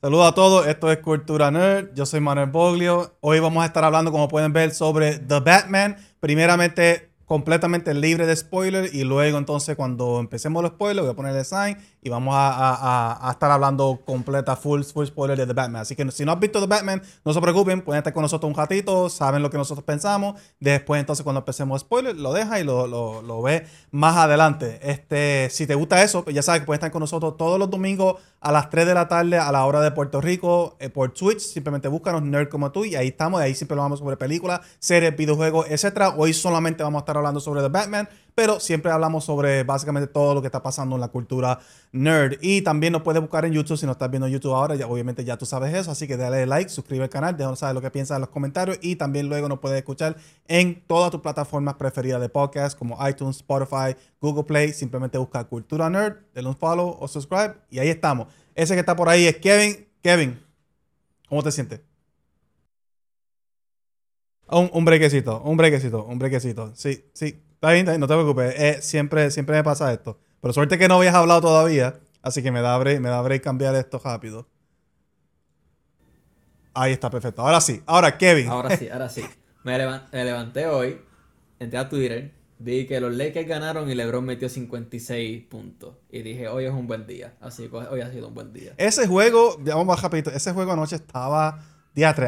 Saludos a todos, esto es Cultura Nerd, yo soy Manuel Boglio. Hoy vamos a estar hablando, como pueden ver, sobre The Batman. Primeramente, completamente libre de spoilers y luego entonces cuando empecemos los spoilers voy a poner el sign y vamos a, estar hablando completa, full, full spoiler de The Batman. Así que si no has visto The Batman, no se preocupen, pueden estar con nosotros un ratito, saben lo que nosotros pensamos. Después entonces cuando empecemos spoiler, lo deja y lo, ve más adelante. Este, si te gusta eso, pues ya sabes que pueden estar con nosotros todos los domingos a las 3 de la tarde a la hora de Puerto Rico eh, por Twitch. Simplemente búscanos Nerd como tú y ahí estamos. Y ahí siempre hablamos sobre películas, series, videojuegos, etc. Hoy solamente vamos a estar hablando sobre The Batman pero siempre hablamos sobre básicamente todo lo que está pasando en la cultura nerd. Y también nos puedes buscar en YouTube si no estás viendo YouTube ahora, ya, obviamente ya tú sabes eso, así que dale like, suscríbete al canal, déjanos saber lo que piensas en los comentarios y también luego nos puedes escuchar en todas tus plataformas preferidas de podcast como iTunes, Spotify, Google Play, simplemente busca Cultura Nerd, denle un follow o subscribe y ahí estamos. Ese que está por ahí es Kevin. Kevin, ¿cómo te sientes? Un, un brequecito, un brequecito, un brequecito. Sí, sí, Está bien, no te preocupes. Eh, siempre, siempre me pasa esto. Pero suerte que no habías hablado todavía. Así que me da break, me da break cambiar esto rápido. Ahí está, perfecto. Ahora sí. Ahora, Kevin. Ahora sí, ahora sí. Me, levanté hoy, entré a Twitter, vi que los Lakers ganaron y LeBron metió 56 puntos. Y dije, hoy es un buen día. Así que hoy ha sido un buen día. Ese juego, vamos más rapidito, ese juego anoche estaba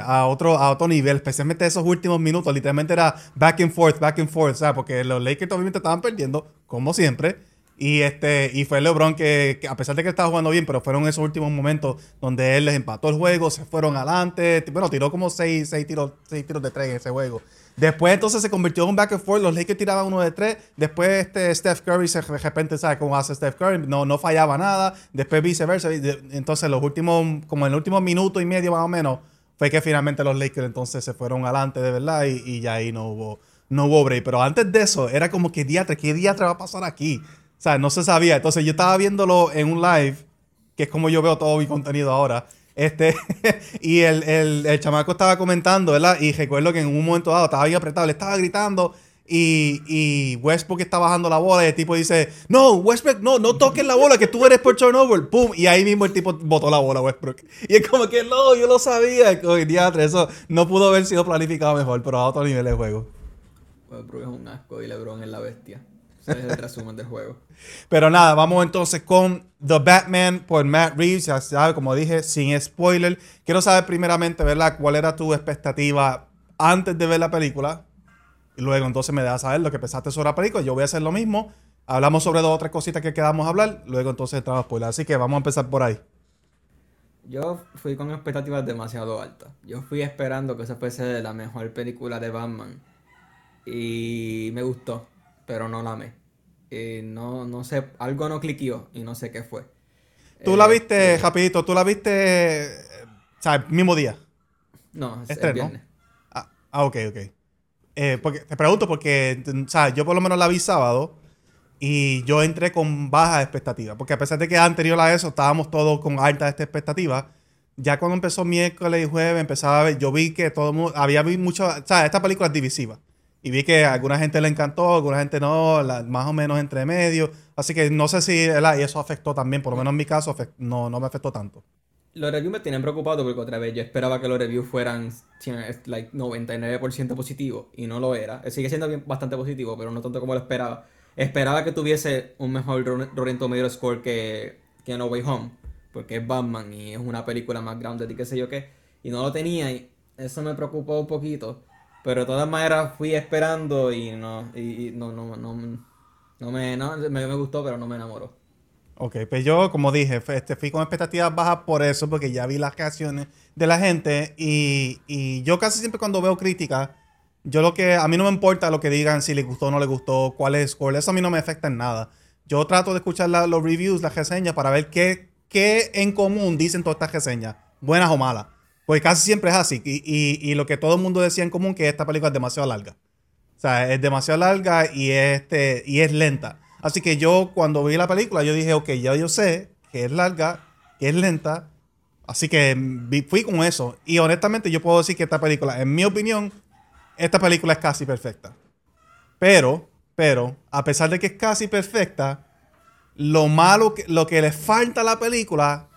a otro, a otro nivel, especialmente esos últimos minutos, literalmente era back and forth, back and forth, sea, Porque los Lakers obviamente estaban perdiendo, como siempre. Y, este, y fue LeBron que, a pesar de que estaba jugando bien, pero fueron esos últimos momentos donde él les empató el juego, se fueron adelante. Bueno, tiró como seis, seis, tiros, seis tiros de tres en ese juego. Después entonces se convirtió en un back and forth. Los Lakers tiraban uno de tres. Después este Steph Curry se, de repente, ¿sabes cómo hace Steph Curry? No, no fallaba nada. Después viceversa. Entonces los últimos, como en el último minuto y medio más o menos, fue que finalmente los Lakers entonces se fueron adelante de verdad y, ya ahí no hubo, no hubo break. Pero antes de eso, era como que día ¿qué día va a pasar aquí? O sea, no se sabía. Entonces yo estaba viéndolo en un live, que es como yo veo todo mi contenido ahora. Este, y el, el, el chamaco estaba comentando, ¿verdad? Y recuerdo que en un momento dado estaba bien apretado, le estaba gritando y, y, Westbrook está bajando la bola y el tipo dice, no, Westbrook, no, no toques la bola, que tú eres por turnover. ¡Pum! Y ahí mismo el tipo botó la bola, Westbrook. Y es como que, no, yo lo sabía. Diatre, eso no pudo haber sido planificado mejor, pero a otro nivel de juego. Westbrook es un asco y LeBron es la bestia. Ese es el resumen del juego. Pero nada, vamos entonces con The Batman por Matt Reeves. Ya sabes, como dije, sin spoiler. Quiero saber primeramente, ¿verdad? ¿Cuál era tu expectativa antes de ver la película? Y luego entonces me das saber lo que pensaste sobre la película. Yo voy a hacer lo mismo. Hablamos sobre dos o tres cositas que quedamos a hablar. Luego entonces entramos por Así que vamos a empezar por ahí. Yo fui con expectativas demasiado altas. Yo fui esperando que esa fuese la mejor película de Batman. Y me gustó, pero no la amé. Y no, no sé, algo no cliqueó y no sé qué fue. ¿Tú la viste, eh, rapidito, tú la viste, o sea, el mismo día? No, es el viernes. Ah, ah, ok, ok. Eh, porque, te pregunto porque, o sea, yo por lo menos la vi sábado y yo entré con baja expectativa. Porque a pesar de que anterior a eso estábamos todos con alta expectativa, ya cuando empezó miércoles y jueves empezaba a ver, yo vi que todo el mundo, había mucho, o sea, esta película es divisiva. Y vi que a alguna gente le encantó, a alguna gente no, más o menos entre medio. Así que no sé si y eso afectó también, por lo menos en mi caso, no, no me afectó tanto los reviews me tienen preocupado porque otra vez yo esperaba que los reviews fueran like 99% positivos y no lo era. Sigue siendo bastante positivo, pero no tanto como lo esperaba. Esperaba que tuviese un mejor Rotten Tomato score que, que No Way Home, porque es Batman y es una película más grande y qué sé yo qué. Y no lo tenía y eso me preocupó un poquito. Pero de todas maneras fui esperando y no, y, no, no, no, no, me, no me, me gustó, pero no me enamoró. Ok, pues yo, como dije, este, fui con expectativas bajas por eso, porque ya vi las reacciones de la gente y, yo casi siempre cuando veo críticas, yo lo que, a mí no me importa lo que digan, si les gustó o no les gustó, cuál es el score, eso a mí no me afecta en nada. Yo trato de escuchar los reviews, las reseñas, para ver qué, qué en común dicen todas estas reseñas, buenas o malas. Porque casi siempre es así. Y, y, lo que todo el mundo decía en común, que esta película es demasiado larga. O sea, es demasiado larga y, este, y es lenta. Así que yo cuando vi la película, yo dije, ok, ya yo sé que es larga, que es lenta. Así que fui con eso. Y honestamente yo puedo decir que esta película, en mi opinión, esta película es casi perfecta. Pero, pero, a pesar de que es casi perfecta, lo malo, que, lo que le falta a la película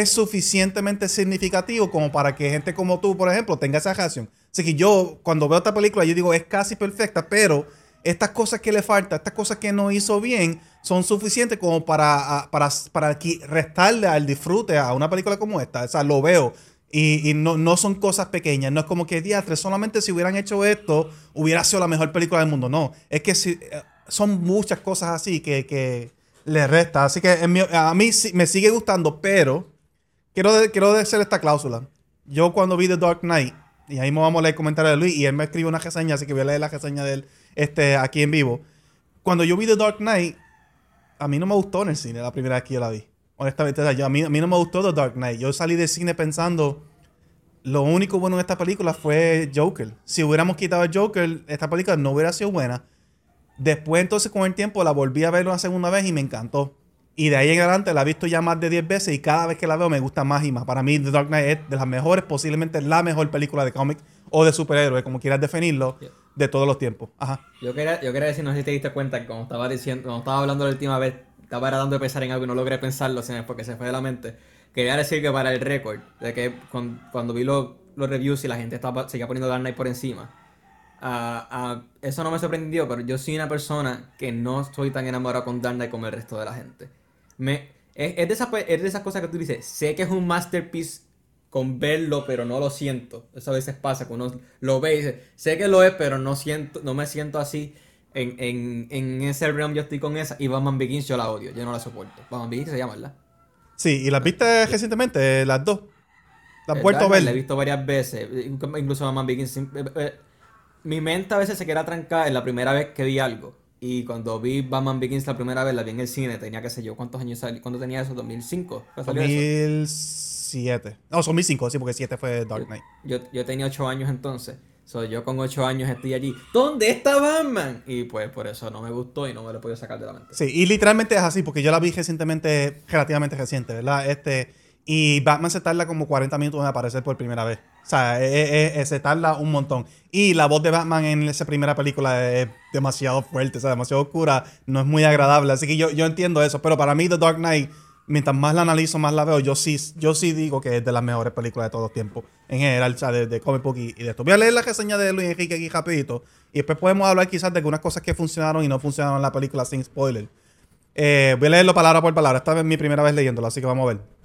es suficientemente significativo como para que gente como tú, por ejemplo, tenga esa reacción. Así que yo, cuando veo esta película, yo digo, es casi perfecta, pero estas cosas que le falta, estas cosas que no hizo bien, son suficientes como para, para, para restarle al disfrute a una película como esta. O sea, lo veo. Y, y no, no son cosas pequeñas, no es como que diatre, solamente si hubieran hecho esto, hubiera sido la mejor película del mundo. No, es que eh, son muchas cosas así que, que le resta. Así que a mí sí- me sigue gustando, pero quiero, de- quiero esta cláusula. Yo cuando vi The Dark Knight, y ahí me vamos a leer el comentario de Luis, y él me escribió una reseña, así que voy a leer la reseña de él este, aquí en vivo. Cuando yo vi The Dark Knight, a mí no me gustó en el cine la primera vez que yo la vi. Honestamente, yo, a, mí, a mí no me gustó The Dark Knight. Yo salí del cine pensando, lo único bueno en esta película fue Joker. Si hubiéramos quitado el Joker, esta película no hubiera sido buena. Después, entonces, con el tiempo, la volví a ver una segunda vez y me encantó. Y de ahí en adelante la he visto ya más de 10 veces y cada vez que la veo me gusta más y más. Para mí, The Dark Knight es de las mejores, posiblemente la mejor película de cómic o de superhéroe, como quieras definirlo, Yeah. de todos los tiempos. Ajá. Yo quería, yo quería decir, no sé si te diste cuenta, que como estaba diciendo, como estaba hablando la última vez, estaba tratando de pensar en algo y no logré pensarlo, sino porque se fue de la mente. Quería decir que para el récord, de que cuan- cuando, vi los, los reviews y la gente estaba, seguía poniendo Dark Knight por encima, ah, ah, eso no me sorprendió, pero yo soy una persona que no estoy tan enamorado con Dark Knight como el resto de la gente. Me, es, es de esas, es de esas cosas que tú dices, sé que es un masterpiece con verlo, pero no lo siento. Eso a veces pasa, que uno lo ve y dice, sé que lo es, pero no siento, no me siento así. En, en, en ese realm yo estoy con esa. Y Batman Begins yo la odio, yo no la soporto. Batman Begins se llama, ¿verdad? Sí, y las viste recientemente, las dos. Las Eh, vuelto a Dark Knight La he visto varias veces, inclu- incluso Batman Begins. eh, eh, Mi mente a veces se queda trancada en la primera vez que vi algo. Y cuando vi Batman Begins la primera vez, la vi en el cine, tenía que sé yo, ¿cuántos años salió? ¿Cuándo tenía eso? ¿2005? ¿Cuándo salió eso? 2007. No, 2005, sí, porque 7 fue Dark Knight. Yo, yo tenía 8 años entonces. So, yo con 8 años estoy allí. ¿Dónde está Batman? Y pues por eso no me gustó y no me lo he podido sacar de la mente. Sí, y literalmente es así, porque yo la vi recientemente, relativamente reciente, ¿verdad? Este, y Batman se tarda como 40 minutos en aparecer por primera vez. O sea, eh, eh, eh, se tarda un montón. Y la voz de Batman en esa primera película es demasiado fuerte, o sea, demasiado oscura, no es muy agradable. Así que yo, yo entiendo eso, pero para mí The Dark Knight, mientras más la analizo, más la veo, yo sí, yo sí digo que es de las mejores películas de todos tiempos, en general, o sea, de, de comic book y, y de esto. Voy a leer la reseña de Luis Enrique aquí rapidito, y después podemos hablar quizás de algunas cosas que funcionaron y no funcionaron en la película sin spoiler. Eh, voy a leerlo palabra por palabra. Esta es mi primera vez leyéndolo, así que vamos a ver.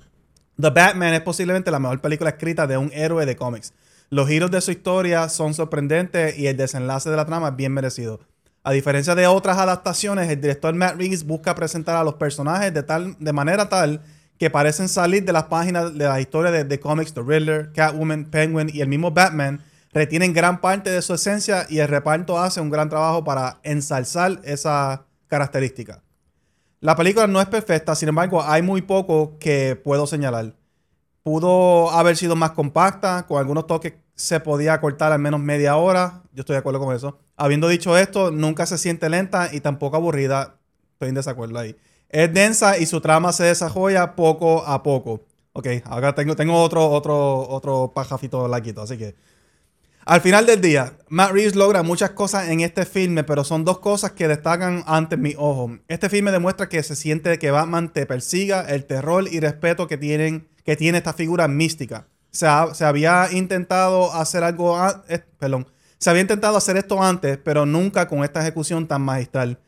The Batman es posiblemente la mejor película escrita de un héroe de cómics. Los giros de su historia son sorprendentes y el desenlace de la trama es bien merecido. A diferencia de otras adaptaciones, el director Matt Reeves busca presentar a los personajes de, tal, de manera tal que parecen salir de las páginas de la historia de, de cómics. The Riddler, Catwoman, Penguin y el mismo Batman retienen gran parte de su esencia y el reparto hace un gran trabajo para ensalzar esa característica. La película no es perfecta, sin embargo, hay muy poco que puedo señalar. Pudo haber sido más compacta, con algunos toques se podía cortar al menos media hora. Yo estoy de acuerdo con eso. Habiendo dicho esto, nunca se siente lenta y tampoco aburrida. Estoy en desacuerdo ahí. Es densa y su trama se desarrolla poco a poco. Ok, ahora tengo, tengo otro, otro, otro pajafito laquito, así que. Al final del día, Matt Reeves logra muchas cosas en este filme, pero son dos cosas que destacan ante mi ojo. Este filme demuestra que se siente que Batman te persiga, el terror y respeto que, tienen, que tiene esta figura mística. Se había intentado hacer algo, a- eh, perdón, se había intentado hacer esto antes, pero nunca con esta ejecución tan magistral.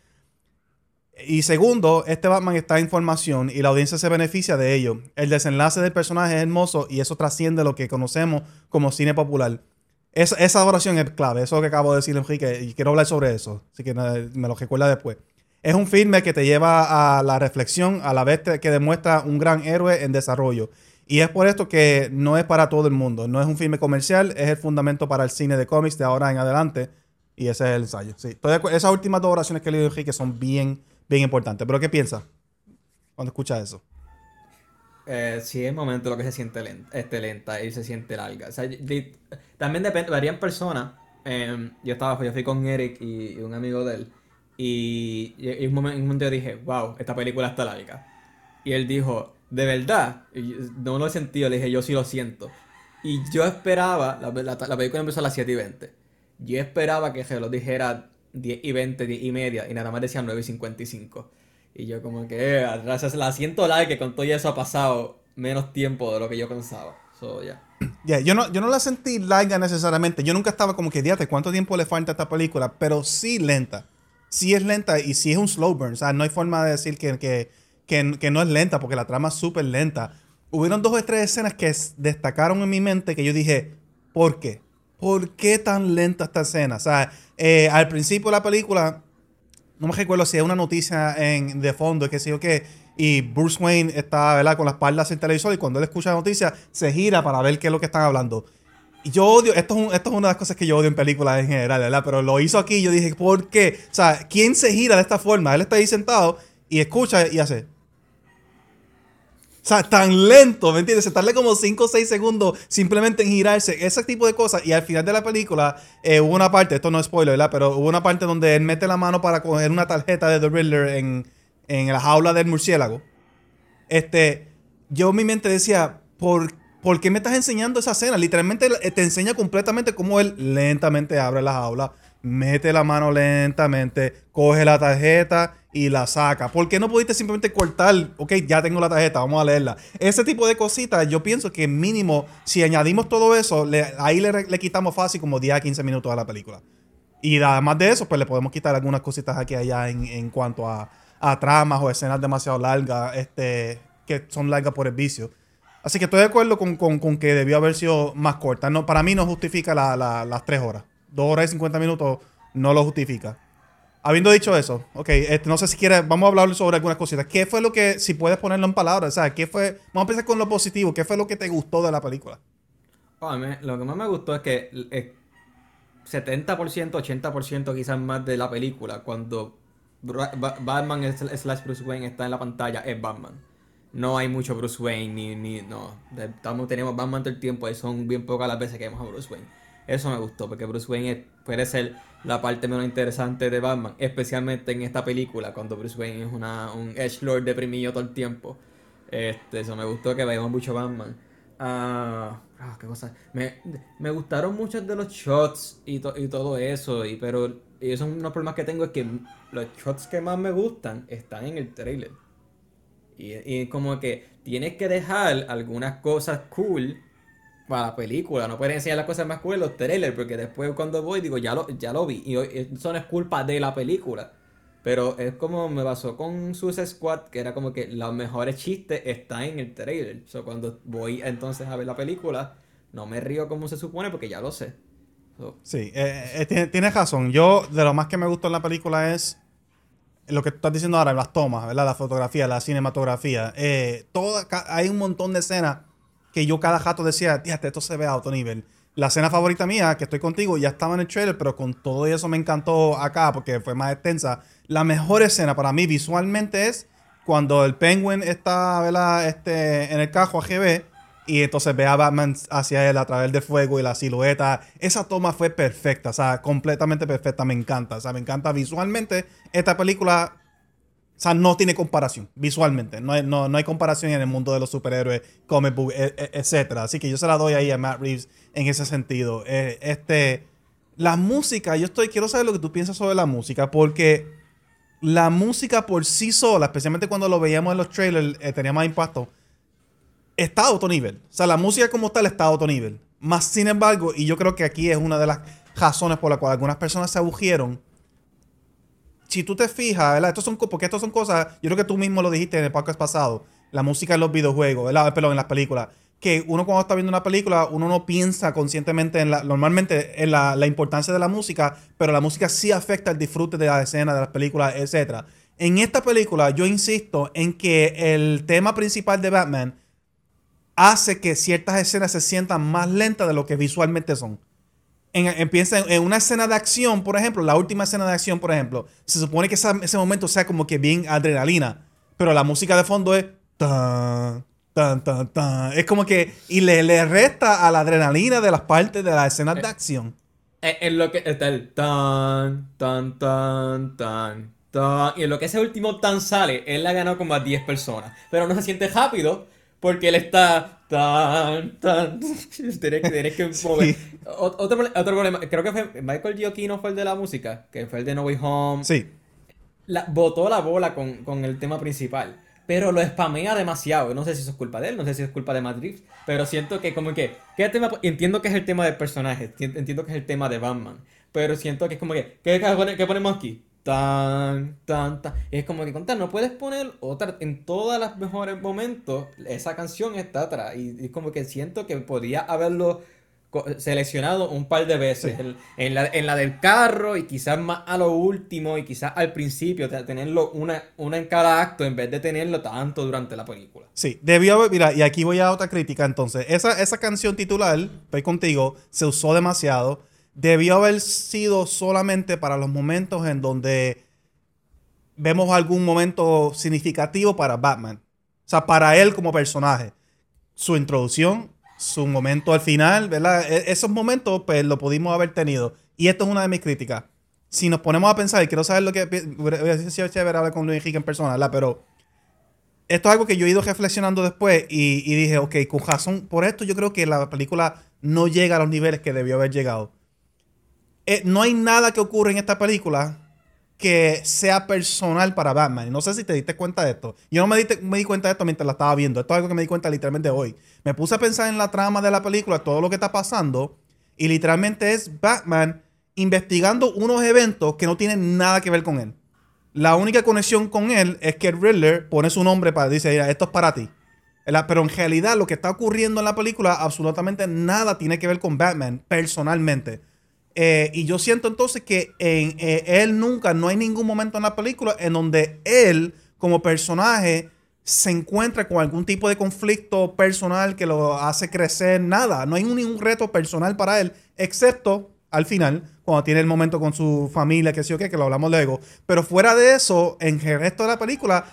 Y segundo, este Batman está en formación y la audiencia se beneficia de ello. El desenlace del personaje es hermoso y eso trasciende lo que conocemos como cine popular. Es- esa oración es clave, eso que acabo de decir Enrique, y quiero hablar sobre eso, así que me lo recuerda después. Es un filme que te lleva a la reflexión, a la vez que demuestra un gran héroe en desarrollo. Y es por esto que no es para todo el mundo, no es un filme comercial, es el fundamento para el cine de cómics de ahora en adelante. Y ese es el ensayo. Sí. Esas últimas dos oraciones que le digo Enrique son bien, bien importantes. ¿Pero qué piensas cuando escuchas eso? Eh, sí, es momento lo que se siente lenta, este, lenta y se siente larga. O sea, di- también depende, varían personas. Eh, yo estaba, yo fui con Eric y, y un amigo de él. Y, en un momento, en un momento yo dije, wow, esta película está larga. Y él dijo, ¿de verdad? Y no lo he sentido, le dije, yo sí lo siento. Y yo esperaba, la, la- la película empezó a las 7 y 20. Yo esperaba que se lo dijera 10 y 20, 10 y media, y nada más decía 9 y 55. Y yo como que, eh, atrás la siento larga, que con todo eso ha pasado menos tiempo de lo que yo pensaba. So, ya. Ya, yo, no, yo no la sentí larga necesariamente. Yo nunca estaba como que, diate, ¿cuánto tiempo le falta a esta película? Pero sí lenta. Sí es lenta y sí es un slow burn. O sea, no hay forma de decir que, que, que, que no es lenta porque la trama es súper lenta. Hubieron dos o tres escenas que destacaron en mi mente que yo dije, ¿por qué? ¿Por qué tan lenta esta escena? O sea, eh, al principio de la película, no me recuerdo si hay una noticia en, de fondo, que sé yo qué, y Bruce Wayne está, ¿verdad?, con la espalda hacia el televisor y cuando él escucha la noticia, se gira para ver qué es lo que están hablando. Y yo odio, esto es, esto es una de las cosas que yo odio en películas en general, ¿verdad? Pero lo hizo aquí y yo dije, ¿por qué? O sea, ¿quién se gira de esta forma? Él está ahí sentado y escucha y hace... O sea, tan lento, ¿me entiendes? Se tarda como 5 o 6 segundos simplemente en girarse, ese tipo de cosas. Y al final de la película eh, hubo una parte, esto no es spoiler, ¿verdad? Pero hubo una parte donde él mete la mano para coger una tarjeta de The Riddler en, en la jaula del murciélago. Este, yo en mi mente decía, ¿por, ¿por qué me estás enseñando esa escena? Literalmente eh, te enseña completamente cómo él lentamente abre la jaula, mete la mano lentamente, coge la tarjeta y la saca. ¿Por qué no pudiste simplemente cortar? Ok, ya tengo la tarjeta, vamos a leerla. Ese tipo de cositas, yo pienso que mínimo, si añadimos todo eso, le- ahí le, le quitamos fácil como 10 a 15 minutos a la película. Y además de eso, pues le podemos quitar algunas cositas aquí y allá en, en cuanto a, a tramas o escenas demasiado largas, este, que son largas por el vicio. Así que estoy de acuerdo con, con- con que debió haber sido más corta. No, para mí no justifica la- la- las tres horas. Dos horas y 50 minutos no lo justifica. Habiendo dicho eso, ok, este, no sé si quieres, vamos a hablar sobre algunas cositas. ¿Qué fue lo que, si puedes ponerlo en palabras, o sea, qué fue, vamos a empezar con lo positivo, ¿qué fue lo que te gustó de la película? Oh, lo que más me gustó es que eh, 70%, 80% quizás más de la película, cuando Batman slash Bruce Wayne está en la pantalla, es Batman. No hay mucho Bruce Wayne, ni, ni no. Tenemos Batman todo el tiempo y son bien pocas las veces que vemos a Bruce Wayne. Eso me gustó, porque Bruce Wayne es- puede ser la parte menos interesante de Batman, especialmente en esta película, cuando Bruce Wayne es una, un edgelord deprimido todo el tiempo. Este, eso me gustó que veamos mucho Batman. Ah, ah, qué cosa. Me, me gustaron muchos de los shots y, to- y todo eso, y, pero y esos son unos problemas que tengo es que los shots que más me gustan están en el trailer. Y, y como que tienes que dejar algunas cosas cool para la película. No puedes enseñar las cosas más cool en los trailers, porque después cuando voy digo, ya lo, ya lo vi. Y eso no es culpa de la película. Pero es como me pasó con Suicide Squad, que era como que los mejores chistes están en el trailer. So, cuando voy entonces a ver la película, no me río como se supone porque ya lo sé. So, Sí, eh, eh, tiene- tienes razón. Yo, de lo más que me gustó en la película es lo que estás diciendo ahora, las tomas, ¿verdad? La fotografía, la cinematografía. Eh, toda, hay un montón de escenas que yo cada rato decía, "Tíate, esto se ve a otro nivel. La escena favorita mía, que estoy contigo, ya estaba en el trailer, pero con todo eso me encantó acá porque fue más extensa. La mejor escena para mí visualmente es cuando el Penguin está, ¿verdad? Este, en el cajo AGB y entonces ve a Batman hacia él a través del fuego y la silueta. Esa toma fue perfecta, o sea, completamente perfecta. Me encanta, o sea, me encanta visualmente. Esta película, o sea, no tiene comparación visualmente. No hay, no, no hay comparación en el mundo de los superhéroes, comic book, e- e- etcétera. Así que yo se la doy ahí a Matt Reeves en ese sentido. Eh, este, la música, yo estoy, quiero saber lo que tú piensas sobre la música, porque la música por sí sola, especialmente cuando lo veíamos en los trailers, eh, tenía más impacto está a otro nivel. O sea, la música como tal está a otro nivel. Más sin embargo, y yo creo que aquí es una de las razones por las cuales algunas personas se agugieron. Si tú te fijas. Estos son, porque estas son cosas, yo creo que tú mismo lo dijiste en el podcast pasado, la música en los videojuegos, ¿verdad? Perdón, en las películas. Que uno cuando está viendo una película, uno no piensa conscientemente en la, normalmente en la, la importancia de la música, pero la música sí afecta el disfrute de la escena, de las películas, etc. En esta película, yo insisto en que el tema principal de Batman hace que ciertas escenas se sientan más lentas de lo que visualmente son. En, empieza en, en una escena de acción, por ejemplo, la última escena de acción, por ejemplo, se supone que esa- ese momento sea como que bien adrenalina, pero la música de fondo es tan, tan, tan, tan. Es como que, y le, le resta a la adrenalina de las partes de las escenas de acción. Eh, En lo que está el tan, tan, tan, tan, tan. Y en lo que ese último tan sale, él la ganó como a 10 personas. Pero no se siente rápido porque él está tan, tan. Tienes que, tienes que mover. O- Otro, otro problema, creo que fue Michael Giacchino fue el de la música, que fue el de No Way Home. Sí. La, botó la bola con, con el tema principal. Pero lo spamea demasiado. No sé si eso es culpa de él, no sé si es culpa de Madrid. Pero siento que como que... ¿qué tema? Entiendo que es el tema del personaje. enti- Entiendo que es el tema de Batman. Pero siento que es como que... ¿Qué, qué ponemos aquí? Tan, tan, tan. Y es como que contar, no puedes poner otra... En todos los mejores momentos, esa canción está atrás. Y, es como que siento que podría haberlo seleccionado un par de veces. Sí. El- en, la, en la del carro y quizás más a lo último y quizás al principio, te- tenerlo una, una en cada acto en vez de tenerlo tanto durante la película. Sí, debió haber, mira, y aquí voy a otra crítica entonces. Esa, esa canción titular, estoy contigo, se usó demasiado. Debió haber sido solamente para los momentos en donde vemos algún momento significativo para Batman. O sea, para él como personaje. Su introducción, su momento al final, ¿verdad? E- esos momentos, pues, lo pudimos haber tenido. Y esto es una de mis críticas. Si nos ponemos a pensar, y quiero saber lo que... pi- Hubiera sido chévere hablar con Luis Enrique en persona, ¿verdad? Pero esto es algo que yo he ido reflexionando después y, y dije, ok, con razón, por esto yo creo que la película no llega a los niveles que debió haber llegado. Eh, no hay nada que ocurre en esta película que sea personal para Batman. No sé si te diste cuenta de esto. Yo no me, diste- me di cuenta de esto mientras la estaba viendo. Esto es algo que me di cuenta literalmente hoy. Me puse a pensar en la trama de la película, todo lo que está pasando, y literalmente es Batman investigando unos eventos que no tienen nada que ver con él. La única conexión con él es que Riddler pone su nombre para dice, "Mira, esto es para ti. Pero en realidad lo que está ocurriendo en la película absolutamente nada tiene que ver con Batman personalmente. Eh, y yo siento entonces que en eh, él nunca, no hay ningún momento en la película en donde él como personaje se encuentra con algún tipo de conflicto personal que lo hace crecer, nada. No hay ningún reto personal para él, excepto al final, cuando tiene el momento con su familia, que sí o qué, que lo hablamos luego. Pero fuera de eso, en el resto de la película,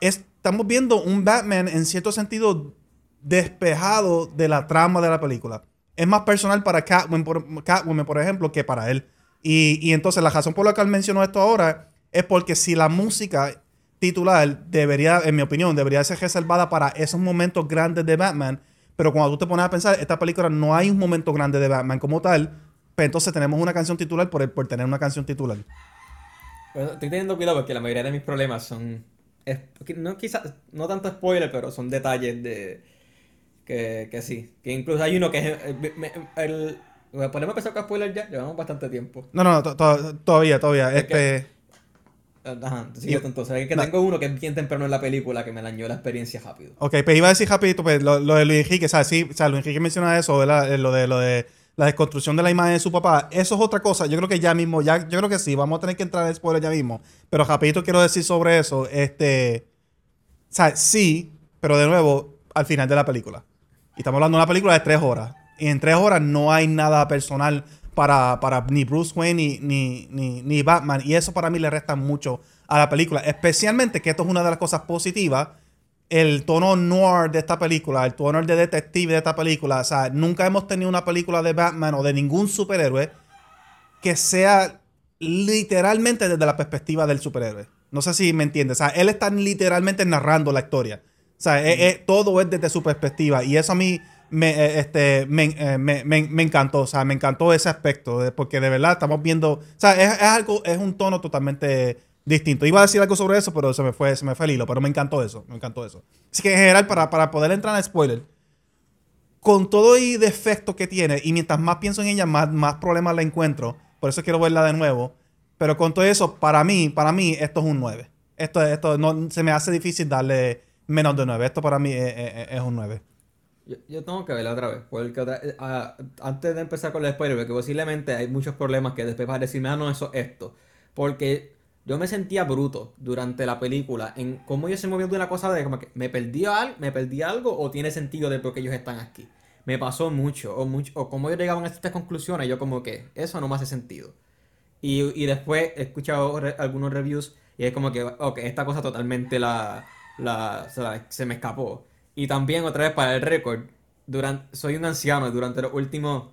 estamos viendo un Batman en cierto sentido despejado de la trama de la película. Es más personal para Catwoman, por, ejemplo, que para él. Y, y entonces la razón por la que él mencionó esto ahora es porque si la música titular debería, en mi opinión, debería ser reservada para esos momentos grandes de Batman, pero cuando tú te pones a pensar, esta película no hay un momento grande de Batman como tal, pues entonces tenemos una canción titular por, por tener una canción titular. Pero estoy teniendo cuidado porque la mayoría de mis problemas son. no quizás, no tanto spoiler, pero son detalles de. Que, que sí. Que incluso hay uno que es. eh, me- El, el- ¿Podemos empezar con spoiler ya? Llevamos bastante tiempo. No, no, to- to- todavía, todavía. Es que- Este, Ajá, sigue Yo- tú, entonces. Es que no. tengo uno que es bien temprano en la película que me dañó la experiencia rápido. Ok, pues iba a decir rapidito, pues lo, lo de Luis Enrique, o sea, sí, o sea, Luis Enrique menciona eso, ¿verdad? Eh, Lo de, lo de la desconstrucción de la imagen de su papá. Eso es otra cosa. Yo creo que ya mismo, ya, yo creo que sí, vamos a tener que entrar en spoiler ya mismo. Pero rapidito quiero decir sobre eso. Este. O sea, sí, pero de nuevo, al final de la película. Y estamos hablando de una película de tres horas. Y en tres horas no hay nada personal para, para ni Bruce Wayne ni, ni, ni, ni Batman. Y eso para mí le resta mucho a la película. Especialmente que esto es una de las cosas positivas el tono noir de esta película, el tono de detective de esta película. O sea, nunca hemos tenido una película de Batman o de ningún superhéroe que sea literalmente desde la perspectiva del superhéroe. No sé si me entiendes. O sea, él está literalmente narrando la historia. O sea, es- es- todo es desde su perspectiva. Y eso a mí me, eh, este, me, eh, me- me- me encantó. O sea, me encantó ese aspecto. porque de verdad estamos viendo. O sea, es, es algo, es un tono totalmente distinto. Iba a decir algo sobre eso, pero se me fue, se me fue el hilo. Pero me encantó eso. Me encantó eso. Así que en general, para, para poder entrar en spoiler, con todo y defecto que tiene, y mientras más pienso en ella, más, más problemas la encuentro. Por eso quiero verla de nuevo. Pero con todo eso, para mí, para mí, esto es un 9. Esto, esto no, se me hace difícil darle menos de 9. Esto para mí es, es- es un 9. Yo, tengo que verla otra vez. Porque otra- eh, ah, antes de empezar con el spoiler, porque posiblemente hay muchos problemas que después vas a decirme, ah, no, eso esto. Porque yo me sentía bruto durante la película en cómo ellos se movían de una cosa de como que me perdí, al, me perdí algo o tiene sentido de por qué ellos están aquí. Me pasó mucho, o mucho, o cómo ellos llegaban a estas conclusiones, yo como que eso no me hace sentido. Y, y después he escuchado algunos reviews y es como que, ok, esta cosa totalmente la, la, se, la- se me escapó. Y también otra vez para el récord, durante, soy un anciano y durante los últimos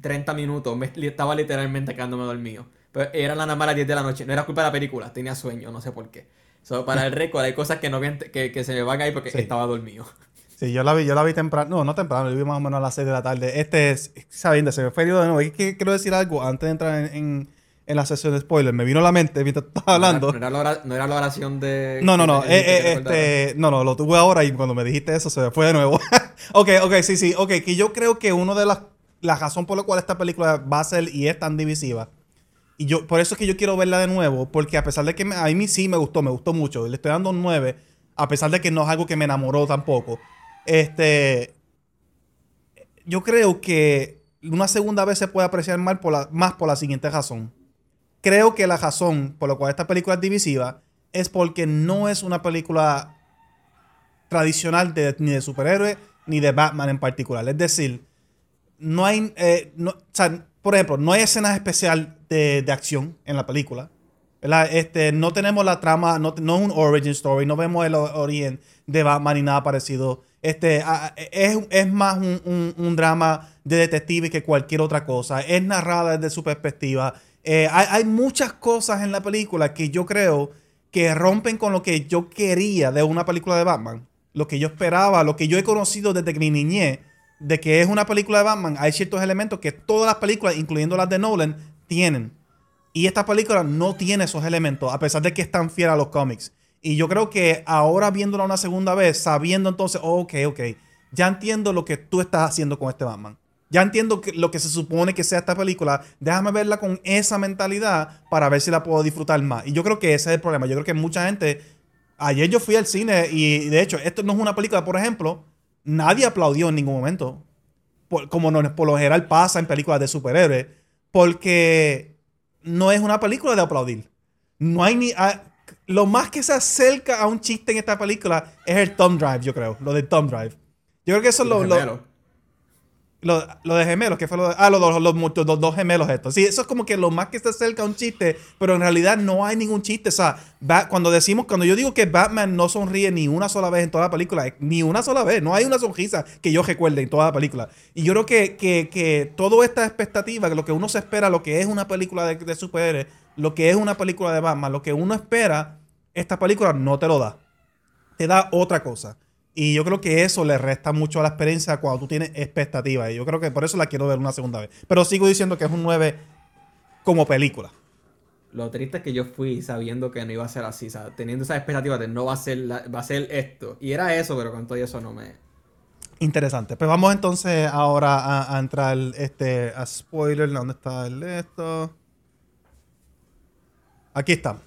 30 minutos me, estaba literalmente quedándome dormido. Pero era nada más a las 10 de la noche. No era culpa de la película, tenía sueño, no sé por qué. So, para el récord hay cosas que, no, que, que se me van a ir porque estaba dormido. Sí, yo la vi, yo la vi temprano, no, no temprano, yo vi más o menos a las 6 de la tarde. Este es, sabiendo, se me fue de nuevo. Es que quiero decir algo antes de entrar en, en, la sesión de spoiler. Me vino a la mente mientras estaba hablando. No era, no era, la, oración de. No, no, no. Eh, eh, este, no, no, lo tuve ahora y cuando me dijiste eso se me fue de nuevo. ok, ok, sí, sí. Ok, que yo creo que una de las. La razón por la cual esta película va a ser y es tan divisiva. Y yo, por eso es que yo quiero verla de nuevo. Porque a pesar de que a mí sí me gustó, me gustó mucho. Le estoy dando un 9. A pesar de que no es algo que me enamoró tampoco. Este. Yo creo que una segunda vez se puede apreciar mal por la, más por la siguiente razón. Creo que la razón por la cual esta película es divisiva es porque no es una película tradicional ni de superhéroes ni de Batman en particular. Es decir, no hay. Eh, por ejemplo, no hay escenas especiales de, de, acción en la película. Este, no tenemos la trama, no, no es un origin story, no vemos el origen de Batman ni nada parecido. Este, es, más un, drama de detective que cualquier otra cosa. Es narrada desde su perspectiva. Eh, hay, muchas cosas en la película que yo creo que rompen con lo que yo quería de una película de Batman. Lo que yo esperaba, lo que yo he conocido desde mi niñez, de que es una película de Batman. Hay ciertos elementos que todas las películas, incluyendo las de Nolan, tienen. Y esta película no tiene esos elementos, a pesar de que están tan fiel a los cómics. Y yo creo que ahora viéndola una segunda vez, sabiendo entonces, ok, ok, ya entiendo lo que tú estás haciendo con este Batman. Ya entiendo lo que se supone que sea esta película. Déjame verla con esa mentalidad para ver si la puedo disfrutar más. Y yo creo que ese es el problema. Yo creo que mucha gente. Ayer yo fui al cine y de hecho, esto no es una película, por ejemplo, nadie aplaudió en ningún momento. como no, por lo general pasa en películas de superhéroes. Porque no es una película de aplaudir. No hay ni. Ah, lo más que se acerca a un chiste en esta película es el thumb drive, yo creo. Lo del thumb drive. Yo creo que eso es lo, lo, lo, de gemelos, que fue lo de, Ah, los, dos gemelos estos. Sí, eso es como que lo más que se acerca a un chiste, pero en realidad no hay ningún chiste. O sea, cuando decimos, cuando yo digo que Batman no sonríe ni una sola vez en toda la película, ni una sola vez, no hay una sonrisa que yo recuerde en toda la película. Y yo creo que, que, que toda esta expectativa, que lo que uno se espera, lo que es una película de, de superhéroes, lo que es una película de Batman, lo que uno espera, esta película no te lo da. Te da otra cosa. Y yo creo que eso le resta mucho a la experiencia cuando tú tienes expectativas. Y yo creo que por eso la quiero ver una segunda vez. Pero sigo diciendo que es un 9 como película. Lo triste es que yo fui sabiendo que no iba a ser así, teniendo esa expectativa de no va a ser va a ser esto. Y era eso, pero con todo eso no me. Interesante. Pues vamos entonces ahora a, entrar este, a spoiler. ¿Dónde está el esto? Aquí está.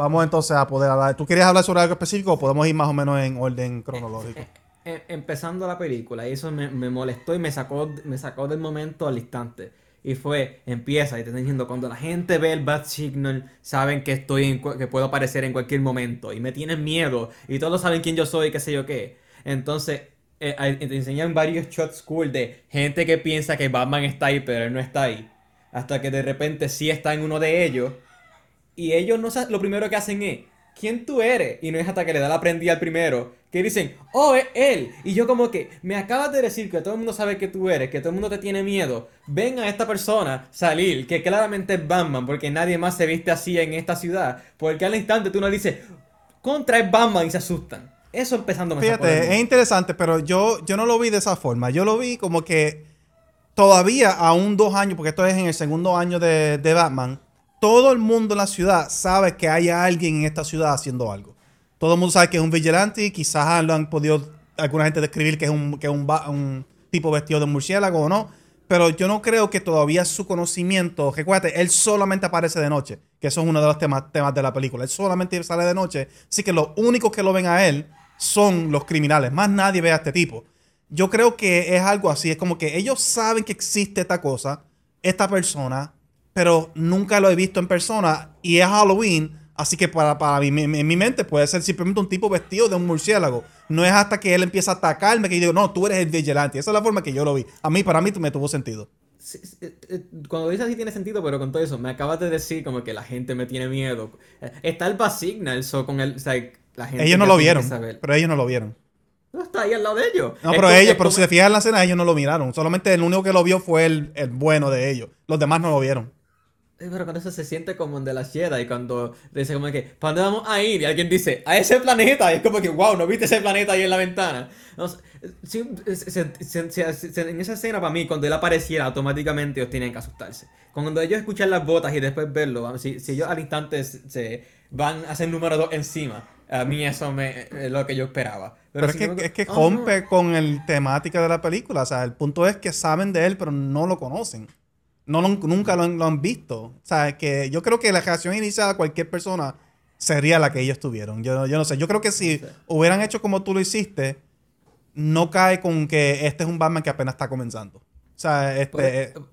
Vamos entonces a poder hablar. ¿Tú querías hablar sobre algo específico o podemos ir más o menos en orden cronológico? Eh, eh, eh, empezando la película, y eso me, molestó y me sacó, me sacó del momento al instante. Y fue, empieza y te están diciendo, cuando la gente ve el Bad Signal, saben que estoy que puedo aparecer en cualquier momento. Y me tienen miedo. Y todos saben quién yo soy qué sé yo qué. Entonces, te enseñan varios shots cool de gente que piensa que Batman está ahí, pero él no está ahí. Hasta que de repente sí está en uno de ellos y ellos no lo primero que hacen es, ¿quién tú eres? Y no es hasta que le da la prendida al primero, que dicen, oh, es él. Y yo como que, me acabas de decir que todo el mundo sabe que tú eres, que todo el mundo te tiene miedo. Ven a esta persona salir, que claramente es Batman, porque nadie más se viste así en esta ciudad. Porque al instante tú no dices, contra es Batman y se asustan. Eso empezando a Fíjate, es interesante, pero yo, yo no lo vi de esa forma. Yo lo vi como que todavía, aún dos años, porque esto es en el segundo año de, de Batman todo el mundo en la ciudad sabe que hay alguien en esta ciudad haciendo algo. Todo el mundo sabe que es un vigilante, quizás lo han podido alguna gente describir que es un, que un, tipo vestido de murciélago o no, pero yo no creo que todavía su conocimiento, recuérdate, él solamente aparece de noche, que eso es uno de los temas, temas de la película, él solamente sale de noche, así que los únicos que lo ven a él son los criminales, más nadie ve a este tipo. Yo creo que es algo así, es como que ellos saben que existe esta cosa, esta persona, pero nunca lo he visto en persona y es Halloween, así que para, para mí, en mi mente puede ser simplemente un tipo vestido de un murciélago. No es hasta que él empieza a atacarme que yo digo, no, tú eres el vigilante. Esa es la forma que yo lo vi. A mí, para mí, me tuvo sentido. Eh, eh, cuando dices así tiene sentido, pero con todo eso, me acabas de decir como que la gente me tiene miedo. Eh, está el Basignal, so con el, o sea, la gente Ellos no lo vieron, pero ellos no lo vieron. No está ahí al lado de ellos. No, Es pero como- ellos, pero como- si se fijan en la escena, ellos no lo miraron. Solamente el único que lo vio fue el, el bueno de ellos. Los demás no lo vieron. Pero cuando eso se siente como en de la Jedi, cuando dice como que, ¿para dónde vamos a ir? Y alguien dice, a ese planeta. Y es como que, wow, ¿no viste ese planeta ahí en la ventana? Sí, se- se- se- en esa escena, para mí, cuando él apareciera, automáticamente ellos tienen que asustarse. Cuando ellos escuchan las botas y después verlo, si, si ellos al instante se, se van a hacer número dos encima, a mí eso me, es lo que yo esperaba. Pero, es, que, me- es que oh, rompe con el temática de la película. O sea, el punto es que saben de él, pero no lo conocen. No lo- nunca lo han, lo han visto. O sea, que yo creo que la reacción inicial a cualquier persona sería la que ellos tuvieron. Yo, yo no sé. Yo creo que si Sí. hubieran hecho como tú lo hiciste, no cae con que este es un Batman que apenas está comenzando. O sea, este... Por-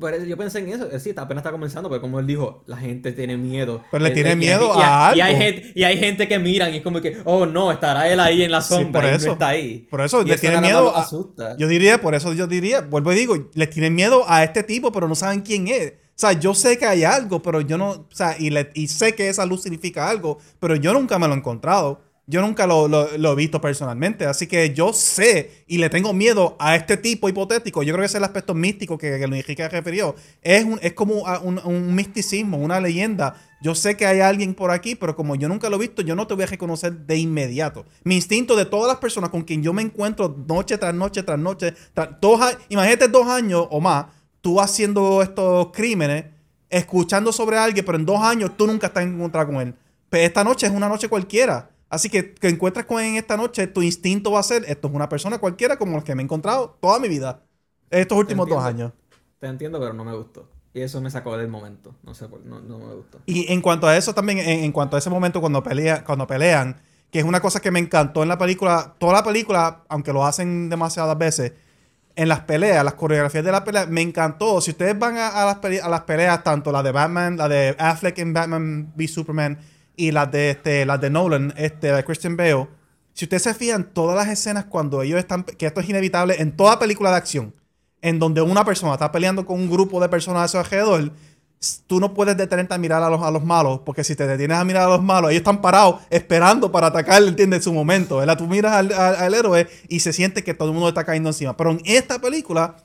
por eso yo pensé en eso, eh, sí, apenas está comenzando, pero como él dijo, la gente tiene miedo. Pero le tiene miedo y, a y hay algo. gente, y hay gente que miran y es como que, oh no, estará él ahí en la Sí, sombra por y eso. no está ahí. Por eso Y le tiene nada más miedo a- asusta. Yo diría, por eso yo diría, vuelvo y digo, les tienen miedo a este tipo, pero no saben quién es. O sea, yo sé que hay algo, pero yo no, o sea, y, le- y sé que esa luz significa algo, pero yo nunca me lo he encontrado. Yo nunca lo, lo- he visto personalmente. Así que yo sé y le tengo miedo a este tipo hipotético. Yo creo que ese es el aspecto místico que, que Luis Enrique refirió. Es, un, es como un, un misticismo, una leyenda. Yo sé que hay alguien por aquí, pero como yo nunca lo he visto, yo no te voy a reconocer de inmediato. Mi instinto de todas las personas con quien yo me encuentro noche tras noche tras noche, tras- imagínate dos años o más, tú haciendo estos crímenes, escuchando sobre alguien, pero en dos años tú nunca estás encontrado con él. Pero esta noche es una noche cualquiera. Así que que encuentres con en esta noche, tu instinto va a ser, esto es una persona cualquiera como los que me he encontrado toda mi vida. Estos últimos dos años. Te entiendo, pero no me gustó. Y eso me sacó del momento. No sé, no, no me gustó. Y en cuanto a eso también, en, en cuanto a ese momento cuando, pelea, cuando pelean, que es una cosa que me encantó en la película, toda la película, aunque lo hacen demasiadas veces, en las peleas, las coreografías de la pelea, me encantó. Si ustedes van a, a las, pele- a las peleas, tanto la de Batman, la de Affleck en Batman v Superman y las de, este, las de Nolan, este, de Christian Bale, si ustedes se fijan, todas las escenas cuando ellos están, que esto es inevitable en toda película de acción, en donde una persona está peleando con un grupo de personas a su alrededor, tú no puedes detenerte a mirar a los, a los malos, porque si te detienes a mirar a los malos, ellos están parados esperando para atacar, ¿entiendes? En su momento, ¿verdad? Tú miras al, al- al héroe y se siente que todo el mundo está cayendo encima. Pero en esta película,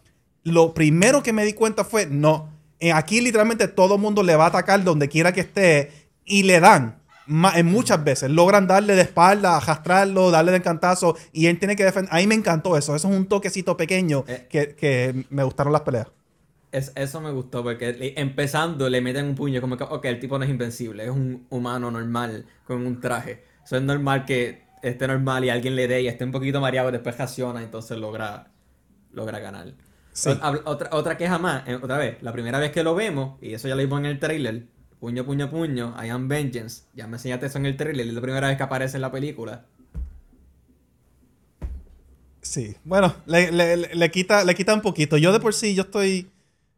lo primero que me di cuenta fue, no, eh, aquí literalmente todo el mundo le va a atacar donde quiera que esté y le dan. Muchas veces logran darle de espalda, arrastrarlo, darle de cantazo y él tiene que defender. Ahí me encantó eso. Eso es un toquecito pequeño Eh. que, que me gustaron las peleas. Es, eso me gustó porque le- empezando le meten un puño como que, ok, el tipo no es invencible, es un humano normal con un traje. Eso es normal que esté normal y alguien le dé y esté un poquito mareado y después reacciona, entonces logra, logra ganar. Sí. Otra, otra queja más, eh, otra vez, la primera vez que lo vemos, y eso ya lo vimos en el trailer, puño, puño, puño, I am vengeance, ya me enseñaste eso en el trailer, es la primera vez que aparece en la película. Sí, bueno, le, le- le- quita, le quita un poquito. Yo de por sí, yo estoy,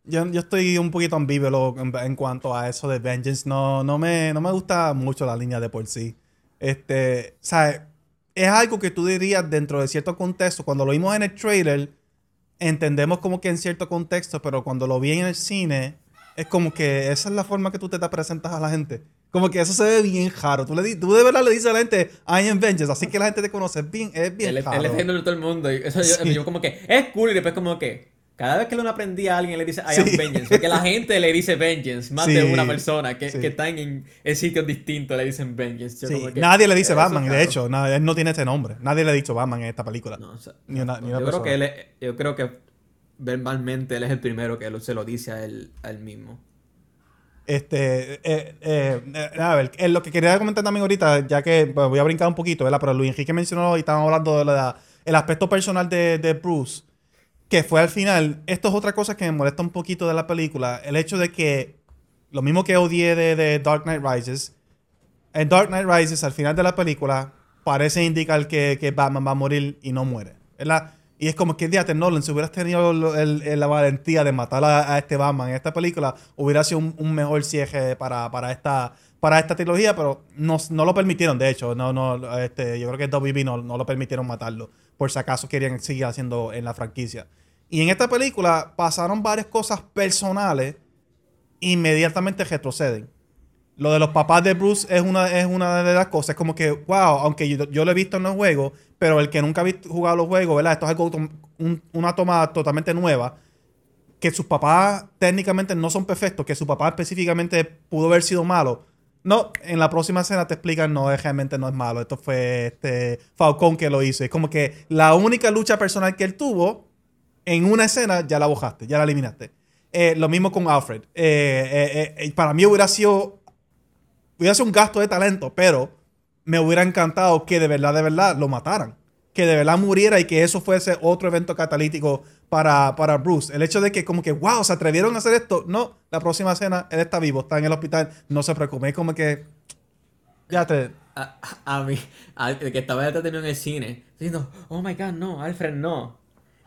yo, yo estoy un poquito ambíguo en, en cuanto a eso de Vengeance. No, no, me, no me gusta mucho la línea de por sí. Este, o sea, es algo que tú dirías dentro de cierto contexto. Cuando lo vimos en el trailer, entendemos como que en cierto contexto, pero cuando lo vi en el cine, es como que esa es la forma que tú te, presentas a la gente. Como que eso se ve bien raro. Tú, le, tú de verdad le dices a la gente, I am Vengeance, así que la gente te conoce. Es bien, es bien Él, raro. él a todo el mundo. Y eso yo, Sí. yo como que es cool y después como que cada vez que uno aprendía a alguien le dice I am Sí. vengeance. Porque la gente le dice vengeance. Más Sí. de una persona que, que están en, en sitios distintos le dicen vengeance. Yo como que, nadie le dice Batman, de hecho, na- él no tiene este nombre. Nadie le ha dicho Batman en esta película. No, o sea, Ni una- ni una yo, creo persona. que él yo creo que verbalmente él es el primero que se lo dice a él, mismo. Este, eh, eh, a ver, lo que quería comentar también ahorita, ya que pues, voy a brincar un poquito, ¿verdad? Pero Luis Enrique mencionó y estábamos hablando del aspecto personal de, de Bruce, que fue al final, esto es otra cosa que me molesta un poquito de la película, el hecho de que, lo mismo que odié de, de Dark Knight Rises, en Dark Knight Rises, al final de la película, parece indicar que, que Batman va a morir y no muere, ¿verdad? Y es como que, diate, Nolan, si hubieras tenido el- la valentía de matar a, a este Batman en esta película, hubiera sido un, un mejor cierre para, para, esta, para esta trilogía, pero no, no lo permitieron, de hecho. No, no, este, yo creo que WB no, no lo permitieron matarlo, por si acaso querían seguir haciendo en la franquicia. Y en esta película pasaron varias cosas personales, inmediatamente retroceden. Lo de los papás de Bruce es una, es una de las cosas. Es como que, wow, aunque yo, yo lo he visto en los juegos, pero el que nunca ha visto, jugado los juegos, ¿verdad? Esto es algo, un- una toma totalmente nueva. Que sus papás técnicamente no son perfectos, que su papá específicamente pudo haber sido malo. No, en la próxima escena te explican, no, es- realmente no es malo. Esto fue este Falcón que lo hizo. Es como que la única lucha personal que él tuvo en una escena ya la bojaste, ya la eliminaste. Eh, lo mismo con Alfred. Eh, eh, para mí hubiera sido, hubiera sido un gasto de talento, pero me hubiera encantado que de verdad, de verdad lo mataran. Que de verdad muriera y que eso fuese otro evento catalítico para, para Bruce. El hecho de que como que, wow, se atrevieron a hacer esto. No, la próxima escena, él está vivo, está en el hospital, no se preocupe. Es como que, ya te... A, a mí, a- el que estaba detenido en el cine, diciendo, oh my god, no, Alfred no.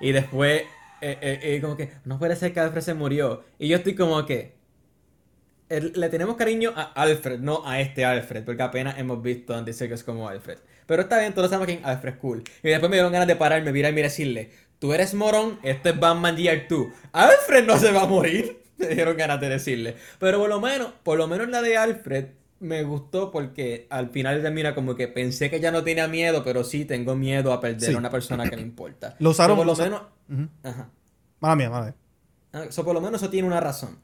Y después, eh, eh, eh, como que, no puede ser que Alfred se murió. Y yo estoy como que, el- le tenemos cariño a Alfred, no a este Alfred, porque apenas hemos visto Serkis como Alfred. Pero está bien, todos sabemos que Alfred es cool. Y después me dieron ganas de pararme, mirarme y decirle, tú eres morón, este es Batman Year 2. Alfred no se va a morir. Me dieron ganas de decirle. Pero por lo menos, por lo menos la de Alfred me gustó porque al final termina como que pensé que ya no tenía miedo, pero sí tengo miedo a perder Sí. a una persona que me importa. Lo usaron- So, por lo menos, Ujú. ajá. Mala mía, mala mía. Ah, So, por lo menos eso tiene una razón.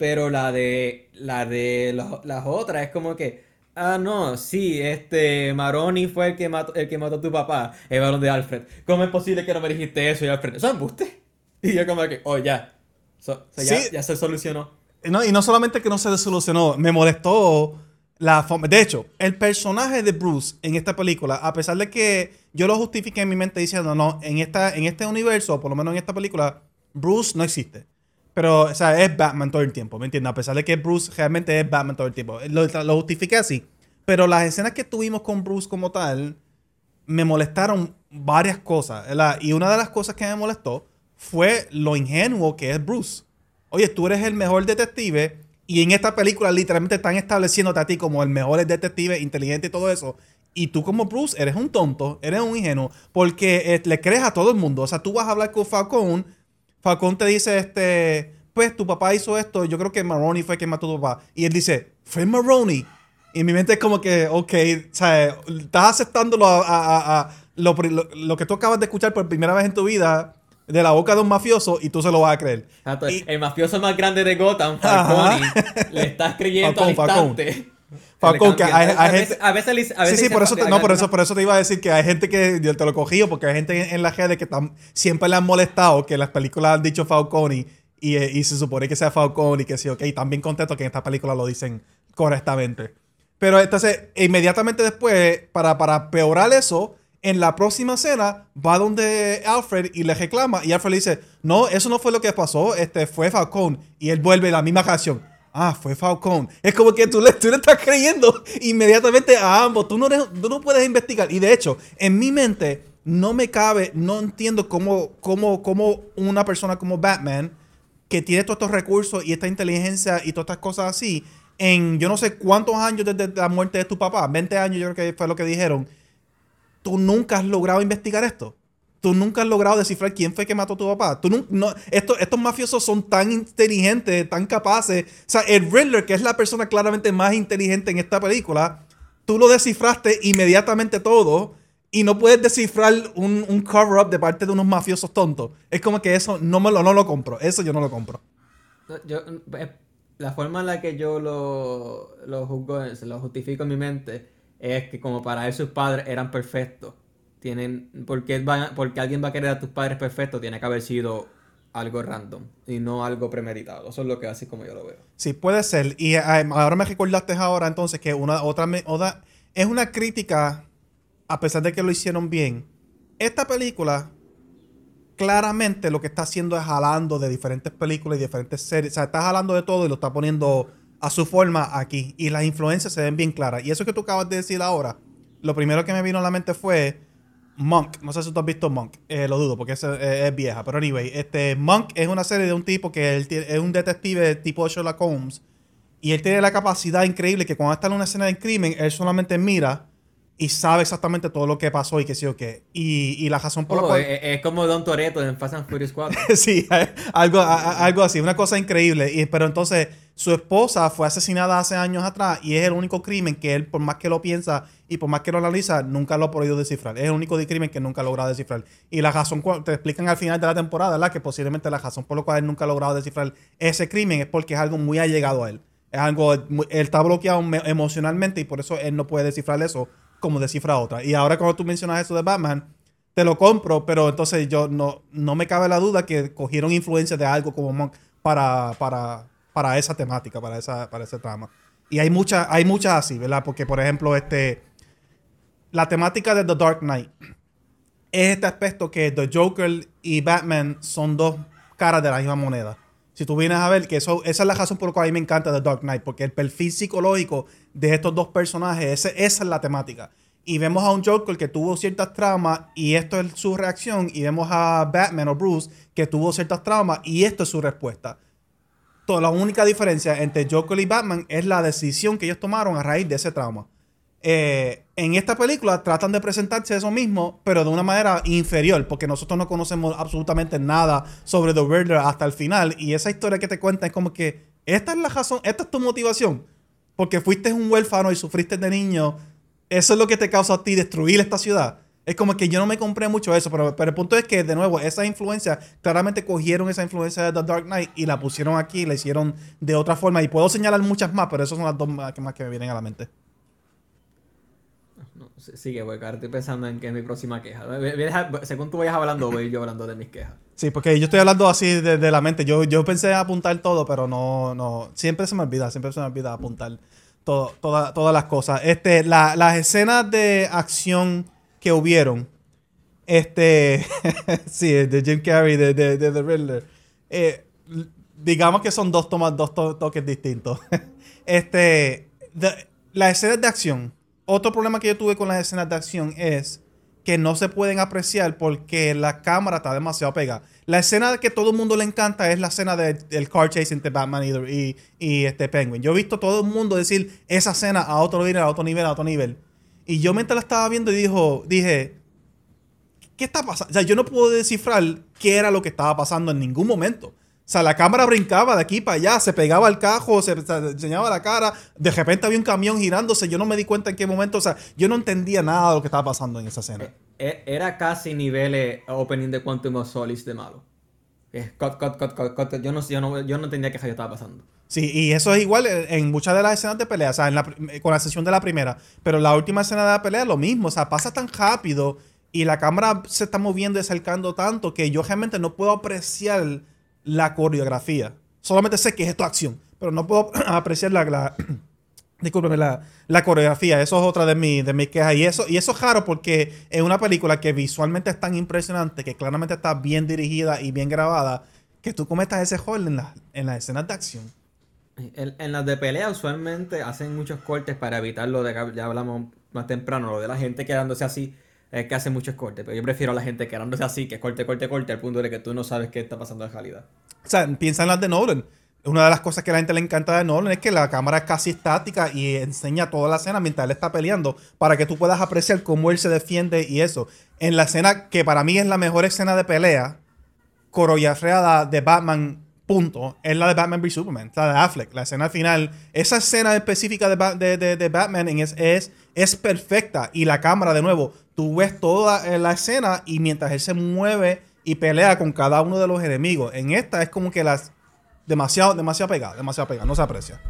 Pero la de la de las, las otras es como que, ah, no, sí, este Maroni fue el que mató, el que mató a tu papá, el balón de Alfred. ¿Cómo es posible que no me dijiste eso? Y Alfred, ¿eso es embuste? Y yo como que, oh, ya. So- so ya, Sí. ya se solucionó. No, y no solamente que no se solucionó, me molestó la forma. De hecho, el personaje de Bruce en esta película, a pesar de que yo lo justifiqué en mi mente diciendo, no, en, esta, en este universo, por lo menos en esta película, Bruce no existe. Pero, o sea, es Batman todo el tiempo, ¿me entiendes? A pesar de que Bruce realmente es Batman todo el tiempo. Lo, lo justifiqué así. Pero las escenas que tuvimos con Bruce como tal, me molestaron varias cosas. ¿verdad? Y una de las cosas que me molestó fue lo ingenuo que es Bruce. Oye, tú eres el mejor detective y en esta película literalmente están estableciéndote a ti como el mejor detective, inteligente y todo eso. Y tú como Bruce eres un tonto, eres un ingenuo, porque eh, le crees a todo el mundo. O sea, tú vas a hablar con Falcón, Falcón te dice, este, pues tu papá hizo esto, yo creo que Maroni fue quien mató a tu papá. Y él dice, fue Maroni. Y en mi mente es como que, ok, sea, estás aceptándolo a, a- a- a lo, lo- lo que tú acabas de escuchar por primera vez en tu vida de la boca de un mafioso y tú se lo vas a creer. Exacto, Y- el mafioso más grande de Gotham, Falcone, le estás creyendo al Falcón. Falcón, que hay- a, hay veces, gente- a veces a Sí, veces sí, dice por eso, te, no, por eso, por eso te iba a decir que hay gente que yo te lo cogí, porque hay gente en, en las redes que tam- siempre le han molestado que las películas han dicho Falcone y, eh, y se supone que sea Falcone y que sí, ok, también contento que en esta película lo dicen correctamente. Pero entonces, inmediatamente después, para, para peorar eso, en la próxima escena va donde Alfred y le reclama y Alfred le dice, no, eso no fue lo que pasó, este fue Falcón. Y él vuelve la misma reacción. Ah, fue Falcón. Es como que tú le, tú le estás creyendo inmediatamente a ambos. Tú no, eres- tú no puedes investigar. Y de hecho, en mi mente no me cabe, no entiendo cómo, cómo, cómo una persona como Batman, que tiene todos estos recursos y esta inteligencia y todas estas cosas así, en yo no sé cuántos años desde la muerte de tu papá, 20 años yo creo que fue lo que dijeron, tú nunca has logrado investigar esto. Tú nunca has logrado descifrar quién fue que mató a tu papá. Tú nun- no, esto- estos mafiosos son tan inteligentes, tan capaces. O sea, el Riddler, que es la persona claramente más inteligente en esta película, tú lo descifraste inmediatamente todo y no puedes descifrar un, un cover-up de parte de unos mafiosos tontos. Es como que eso no, me lo, no lo compro. Eso yo no lo compro. Yo, eh, la forma en la que yo lo, lo juzgo, lo justifico en mi mente, es que como para él sus padres eran perfectos. Tienen, porque, porque alguien va a querer a tus padres perfectos, tiene que haber sido algo random y no algo premeditado. Eso es lo que así como yo lo veo. Sí, puede ser. Y eh, ahora me recordaste ahora entonces que una otra, otra es una crítica, a pesar de que lo hicieron bien. Esta película claramente lo que está haciendo es jalando de diferentes películas y diferentes series. O sea, está jalando de todo y lo está poniendo a su forma aquí. Y las influencias se ven bien claras. Y eso que tú acabas de decir ahora, lo primero que me vino a la mente fue Monk. No sé si tú has visto Monk. Eh, lo dudo porque es, eh, es vieja. Pero anyway, este, Monk es una serie de un tipo que él tiene- es un detective tipo Sherlock Holmes. Y él tiene la capacidad increíble que cuando está en una escena de crimen, él solamente mira y sabe exactamente todo lo que pasó y qué sé yo qué. Y, y la razón por la Oh, cual... es, es como Don Toretto en Fast and Furious 4. sí, algo, a- a- algo así, una cosa increíble. Y, pero entonces su esposa fue asesinada hace años atrás y es el único crimen que él, por más que lo piensa y por más que lo analiza, nunca lo ha podido descifrar. Es el único crimen que nunca ha logrado descifrar. Y la razón, te explican al final de la temporada, ¿verdad? Que posiblemente la razón por la cual él nunca ha logrado descifrar ese crimen es porque es algo muy allegado a él. Es algo, él está bloqueado emocionalmente y por eso él no puede descifrar eso como descifra otra. Y ahora cuando tú mencionas eso de Batman, te lo compro, pero entonces yo no, no me cabe la duda que cogieron influencia de algo como Monk para, para, para esa temática, para, esa, para ese trama. Y hay muchas hay muchas así, ¿verdad? Porque, por ejemplo, este, la temática de The Dark Knight es este aspecto que The Joker y Batman son dos caras de la misma moneda. Si tú vienes a ver que eso, esa es la razón por la cual a mí me encanta The Dark Knight, porque el perfil psicológico de estos dos personajes, esa es la temática. Y vemos a un Joker que tuvo ciertas traumas y esto es su reacción, y vemos a Batman o Bruce que tuvo ciertas traumas y esto es su respuesta la única diferencia entre Joker y Batman es la decisión que ellos tomaron a raíz de ese trauma. Eh, en esta película tratan de presentarse eso mismo, pero de una manera inferior, porque nosotros no conocemos absolutamente nada sobre The Riddler hasta el final. Y esa historia que te cuenta es como que esta es la razón, esta es tu motivación, porque fuiste un huérfano y sufriste de niño. Eso es lo que te causa a ti destruir esta ciudad. Es como que yo no me compré mucho eso, pero, pero el punto es que, de nuevo, esa influencia, claramente cogieron esa influencia de The Dark Knight y la pusieron aquí, la hicieron de otra forma. Y puedo señalar muchas más, pero esas son las dos más que, más que me vienen a la mente. No, sigue, voy estoy pensando en que es mi próxima queja. Según tú vayas hablando, voy yo hablando de mis quejas. Sí, porque yo estoy hablando así de, la mente. Yo, yo pensé apuntar todo, pero no, no. Siempre se me olvida, siempre se me olvida apuntar todo, todas las cosas. Este, las escenas de acción que hubieron. Este, sí, de Jim Carrey, de, de, de The Riddler. Eh, digamos que son dos tomas, dos toques distintos. este, las escenas de acción. Otro problema que yo tuve con las escenas de acción es que no se pueden apreciar porque la cámara está demasiado pegada. La escena que todo el mundo le encanta es la escena del car chase entre Batman y, y, este Penguin. Yo he visto todo el mundo decir esa escena a otro nivel, a otro nivel, a otro nivel. Y yo mientras la estaba viendo dijo, dije, ¿qué está pasando? O sea, yo no puedo descifrar qué era lo que estaba pasando en ningún momento. O sea, la cámara brincaba de aquí para allá, se pegaba al cajo, se, enseñaba la cara, de repente había un camión girándose, yo no me di cuenta en qué momento, o sea, yo no entendía nada de lo que estaba pasando en esa escena. Eh, eh, era casi niveles opening de Quantum of Solace de malo. Yo no, yo no, yo no entendía qué estaba pasando. Sí, y eso es igual en muchas de las escenas de pelea, o sea, con la sesión de la primera. Pero la última escena de la pelea es lo mismo, o sea, pasa tan rápido y la cámara se está moviendo y acercando tanto que yo realmente no puedo apreciar la coreografía. Solamente sé que es esto acción, pero no puedo apreciar la, la la, la, coreografía. Eso es otra de, mi, de mis quejas. Y eso, y eso es raro porque es una película que visualmente es tan impresionante, que claramente está bien dirigida y bien grabada, que tú cometas ese error en, en las escenas de acción. En, las de pelea usualmente hacen muchos cortes para evitar lo de que ya hablamos más temprano, lo de la gente quedándose así, es que hace muchos cortes. Pero yo prefiero a la gente quedándose así, que corte, corte, corte, al punto de que tú no sabes qué está pasando en realidad. O sea, piensa en las de Nolan. Una de las cosas que a la gente le encanta de Nolan es que la cámara es casi estática y enseña toda la escena mientras él está peleando para que tú puedas apreciar cómo él se defiende y eso. En la escena que para mí es la mejor escena de pelea coreografiada de Batman punto, es la de Batman v Superman, la de Affleck, la escena final. Esa escena específica de, de, Batman es, es, es, perfecta y la cámara, de nuevo, tú ves toda eh, la escena y mientras él se mueve y pelea con cada uno de los enemigos. En esta es como que las demasiado, demasiado pegada, demasiado pegada, no se aprecia.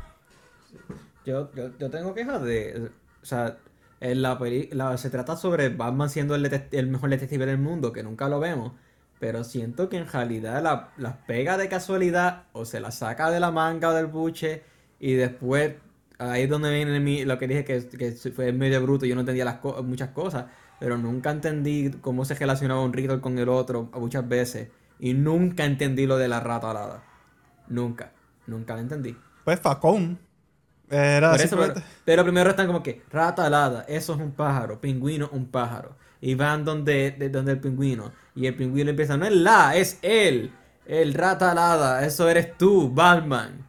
Yo, yo, tengo quejas de, o sea, en la, la se trata sobre Batman siendo el, mejor detective del mundo, que nunca lo vemos. Pero siento que en realidad las pega de casualidad o se las saca de la manga o del buche y después ahí es donde viene lo que dije que, fue medio bruto. Yo no entendía las muchas cosas, pero nunca entendí cómo se relacionaba un rito con el otro muchas veces. Y nunca entendí lo de la rata alada. Nunca, nunca lo entendí. Pues Facón. Era pero, primero están como que rata alada, eso es un pájaro, pingüino, un pájaro. Y van donde, de, donde el pingüino. Y el pingüino empieza, no es la, es él. El rata alada, eso eres tú, Batman.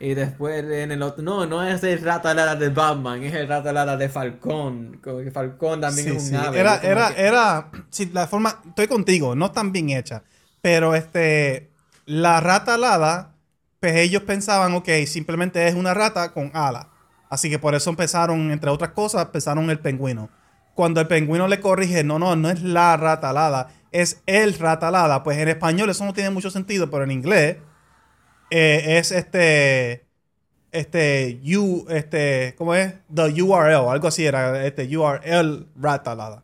Y después en el otro, no, no es el rata alada de Batman, es el rata alada de Falcón. Como que Falcón también es un ave. Era, era, era, sí, la forma, estoy contigo, no tan bien hecha. Pero este, la rata alada pues ellos pensaban, ok, simplemente es una rata con ala. Así que por eso empezaron, entre otras cosas, empezaron el pingüino. Cuando el pingüino le corrige, no, no, no es la rata alada, es el rata alada. Pues en español eso no tiene mucho sentido, pero en inglés eh, es este, este, U, este, ¿cómo es? The URL, algo así era, este URL rata alada.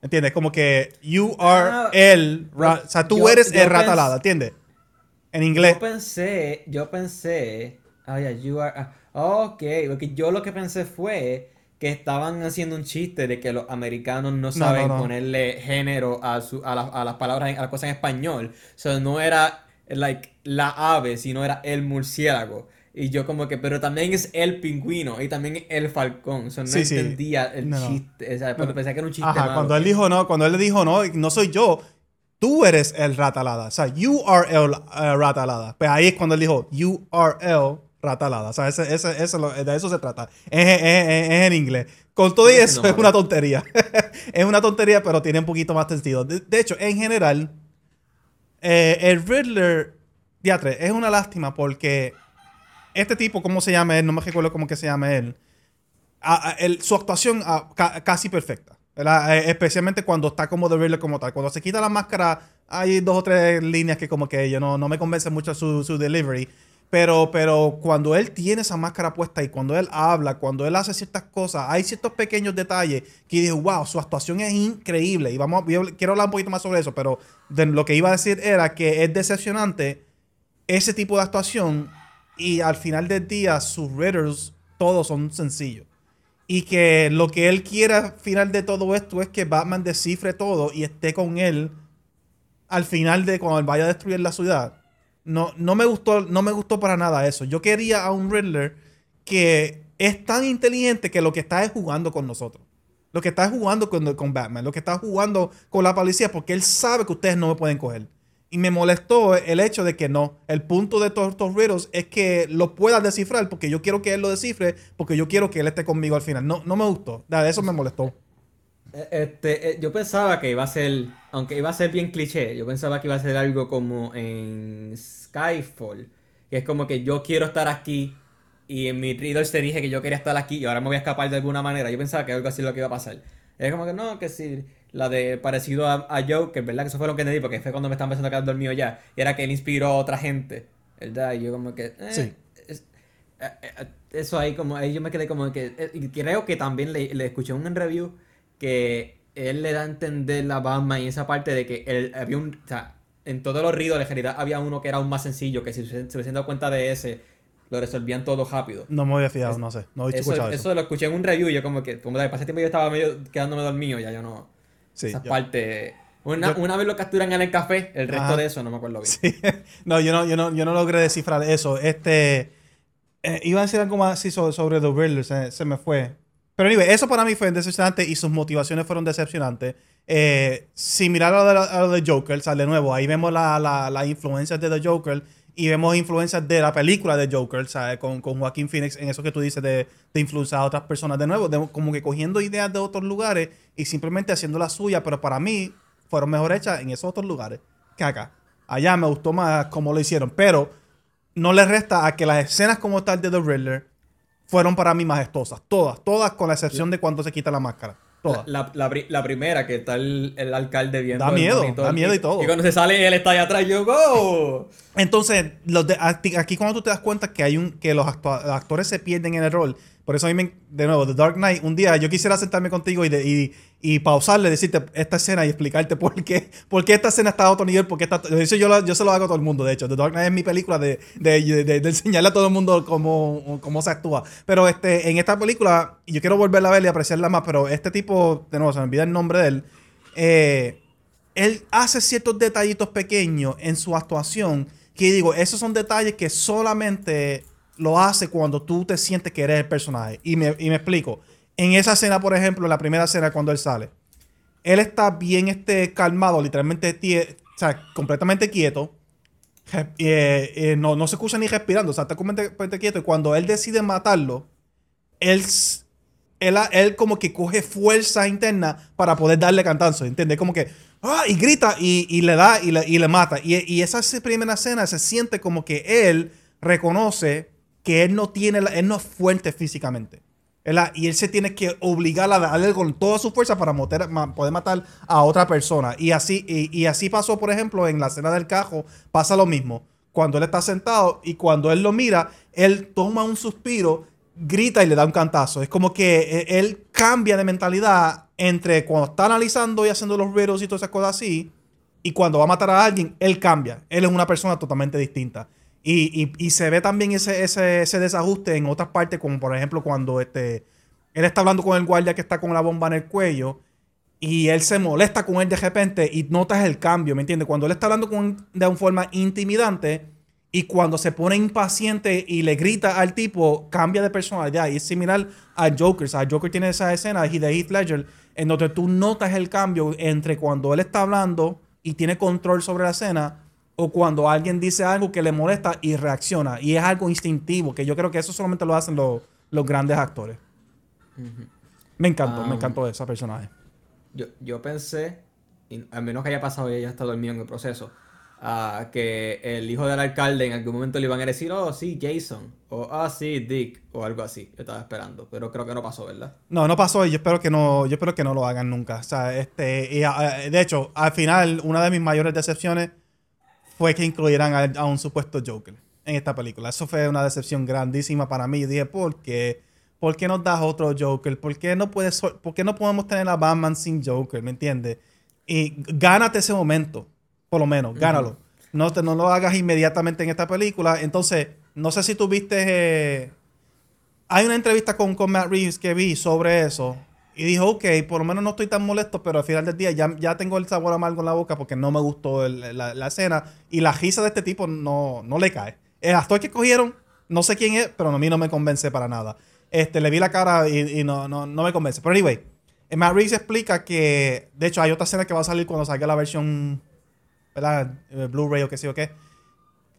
¿Entiendes? Como que you are el, o sea, tú yo- eres el rata alada, ¿entiendes? En inglés. Yo pensé, yo pensé, ah, ya, you are, ah, ok, porque yo lo que pensé fue que estaban haciendo un chiste de que los americanos no saben no, no. ponerle género a, su, a, la- a las palabras, a las cosas en español. O sea, no era, like, la ave, sino era el murciélago. Y yo como que, pero también es el pingüino y también el falcón. O sea, no Sí, sí. entendía el No, chiste. O sea, No. pensé que era un chiste Ajá, malo. cuando él dijo no, cuando él le dijo no, no soy yo, tú eres el ratalada. O sea, you are el eh, ratalada. Pues ahí es cuando él dijo, you are el ratalada. O sea, ese, ese, de eso se trata. Es, es- es- es en inglés. Con todo y eso no es una tontería. es una tontería, pero tiene un poquito más sentido. De, de hecho, en general, eh, el Riddler, diatre, es una lástima porque este tipo, ¿cómo se llama él? No me recuerdo cómo que se llama él. A- a- el- su actuación ah, ca- casi perfecta. Eh, especialmente cuando está como The Riddler como tal. Cuando se quita la máscara, hay dos o tres líneas que como que yo no, no me convence mucho su, su delivery. Pero, pero cuando él tiene esa máscara puesta y cuando él habla, cuando él hace ciertas cosas, hay ciertos pequeños detalles que digo, wow, su actuación es increíble. Y vamos, quiero hablar un poquito más sobre eso, pero lo que iba a decir era que es decepcionante ese tipo de actuación y al final del día sus riddles todos son sencillos. Y que lo que él quiere al final de todo esto es que Batman descifre todo y esté con él al final de cuando él vaya a destruir la ciudad. No, no me gustó, no me gustó para nada eso. Yo quería a un Riddler que es tan inteligente que lo que está es jugando con nosotros. Lo que está es jugando con, con Batman. Lo que está jugando con la policía porque él sabe que ustedes no me pueden coger. Y me molestó el hecho de que no. El punto de todos estos riddles es que lo pueda descifrar porque yo quiero que él lo descifre porque yo quiero que él esté conmigo al final. No, no me gustó. Nada, Eso me molestó. Eh, Este, eh, yo pensaba que iba a ser, aunque iba a ser bien cliché, yo pensaba que iba a ser algo como en Skyfall, que es como que yo quiero estar aquí y en mi readers te dije que yo quería estar aquí y ahora me voy a escapar de alguna manera. Yo pensaba que algo así lo que iba a pasar. Es como que no, que sí, la de parecido a, a Joker, ¿verdad? Que eso fue lo que entendí porque fue cuando me estaba empezando a quedar dormido ya. Y era que él inspiró a otra gente, ¿verdad? Y yo como que... eh, Sí. es- eh, eh, eso ahí como ahí yo me quedé como que eh, y creo que también le, le escuché un review que él le da a entender la Batman y esa parte de que él había un o sea en todos los riddles en realidad había uno que era aún más sencillo que si se, se hubiesen dado cuenta de ese lo resolvían todo rápido No me había fijado, Es- no sé. No he eso, escuchado eso. eso lo escuché en un review y yo como que como de pasé tiempo yo estaba medio quedándome dormido ya yo no Sí, esa yo- parte una, yo- una vez lo capturan en el café el resto Ajá. de eso no me acuerdo bien Sí. No, yo no, yo no, yo no logré descifrar eso. Este. eh, iba a decir algo más así sobre, sobre The Riddler, se, se me fue. Pero anyway, eso para mí fue decepcionante y sus motivaciones fueron decepcionantes. Eh, similar a lo, de, la- a lo de Joker, sea, de nuevo, ahí vemos las la, las influencias de The Joker y vemos influencias de la película de Joker, ¿sabes? Con, con Joaquín Phoenix, en eso que tú dices de, de influenciar a otras personas. De nuevo, como que cogiendo ideas de otros lugares y simplemente haciendo la suya, pero para mí fueron mejor hechas en esos otros lugares que acá. Allá me gustó más cómo lo hicieron, pero no le resta a que las escenas como tal de The Riddler fueron para mí majestosas. Todas, todas con la excepción de cuando se quita la máscara. Todas. La, la, la primera, que está el, el alcalde viendo Da miedo, monitor da miedo y todo. Y cuando se sale, él está allá atrás, yo, ¡go! Entonces, los de- aquí aquí cuando tú te das cuenta que hay un que los, actua- los actores se pierden en el rol, por eso a mí, me- de nuevo, The Dark Knight, un día yo quisiera sentarme contigo y, de- y, y pausarle, decirte esta escena y explicarte por qué, por qué esta escena está a otro nivel, porque está, eso yo, yo se lo hago a todo el mundo, de hecho. The Dark Knight es mi película de, de, de- de enseñarle a todo el mundo cómo, cómo se actúa. Pero este, en esta película, yo quiero volverla a ver y apreciarla más, pero este tipo, de nuevo, se me olvida el nombre de él, eh, él hace ciertos detallitos pequeños en su actuación que digo, esos son detalles que solamente lo hace cuando tú te sientes que eres el personaje. Y me, y me explico. En esa escena, por ejemplo, la primera escena cuando él sale, él está bien este, calmado, literalmente, o sea, completamente quieto. Eh, eh, no, no se escucha ni respirando, o sea, está completamente quieto. Y cuando él decide matarlo, él, él, él como que coge fuerza interna para poder darle cantazo, ¿entiendes? Como que, ¡ah! y grita y, le da y le, mata. Y, esa primera escena se siente como que él reconoce que él no tiene, la- él no es fuerte físicamente. Y él se tiene que obligar a darle con toda su fuerza para poder matar a otra persona. Y así, y, así pasó, por ejemplo, en la escena del cajo, pasa lo mismo. Cuando él está sentado y cuando él lo mira, él toma un suspiro, grita y le da un cantazo. Es como que eh, él cambia de mentalidad entre cuando está analizando y haciendo los riddles y todas esas cosas así, y cuando va a matar a alguien, él cambia. Él es una persona totalmente distinta. Y, y- y se ve también ese, ese, ese desajuste en otras partes, como por ejemplo cuando este, él está hablando con el guardia que está con la bomba en el cuello y él se molesta con él de repente y notas el cambio, ¿me entiendes? Cuando él está hablando con, de una forma intimidante y cuando se pone impaciente y le grita al tipo, cambia de personalidad. Y es similar a Joker. O sea, Joker tiene esa escena de Heath Ledger en donde tú notas el cambio entre cuando él está hablando y tiene control sobre la escena o cuando alguien dice algo que le molesta y reacciona. Y es algo instintivo, que yo creo que eso solamente lo hacen los, los grandes actores. Me encantó, me Um, encantó ese personaje. Yo, yo pensé, y a menos que haya pasado y ella está dormido en el proceso, ah, que el hijo del alcalde en algún momento le iban a decir, oh, sí, Jason, o ah, sí, Dick, o algo así. Yo estaba esperando, pero creo que no pasó, ¿verdad? No, no pasó y yo espero que no, yo espero que no lo hagan nunca. O sea, este, y, ah, de hecho, al final, una de mis mayores decepciones fue que incluyeran a, a un supuesto Joker en esta película. Eso fue una decepción grandísima para mí. Dije, ¿por qué? ¿Por qué nos das otro Joker? ¿Por qué no, puedes, ¿Por qué no podemos tener a Batman sin Joker? ¿Me entiendes? Y gánate ese momento, por lo menos, gánalo. No, te, no lo hagas inmediatamente en esta película. Entonces, no sé si tú viste... eh, hay una entrevista con, con Matt Reeves que vi sobre eso. Y dijo, ok, por lo menos no estoy tan molesto, pero al final del día ya, ya tengo el sabor amargo en la boca porque no me gustó el- la, la escena. Y la risa de este tipo no, no le cae. El actor que cogieron, no sé quién es, pero a mí no me convence para nada. Este, le vi la cara y, y no, no, no me convence. Pero anyway, Matt Reeves explica que, de hecho, hay otra escena que va a salir cuando salga la versión, ¿verdad? Eh, Blu-ray o qué sé yo qué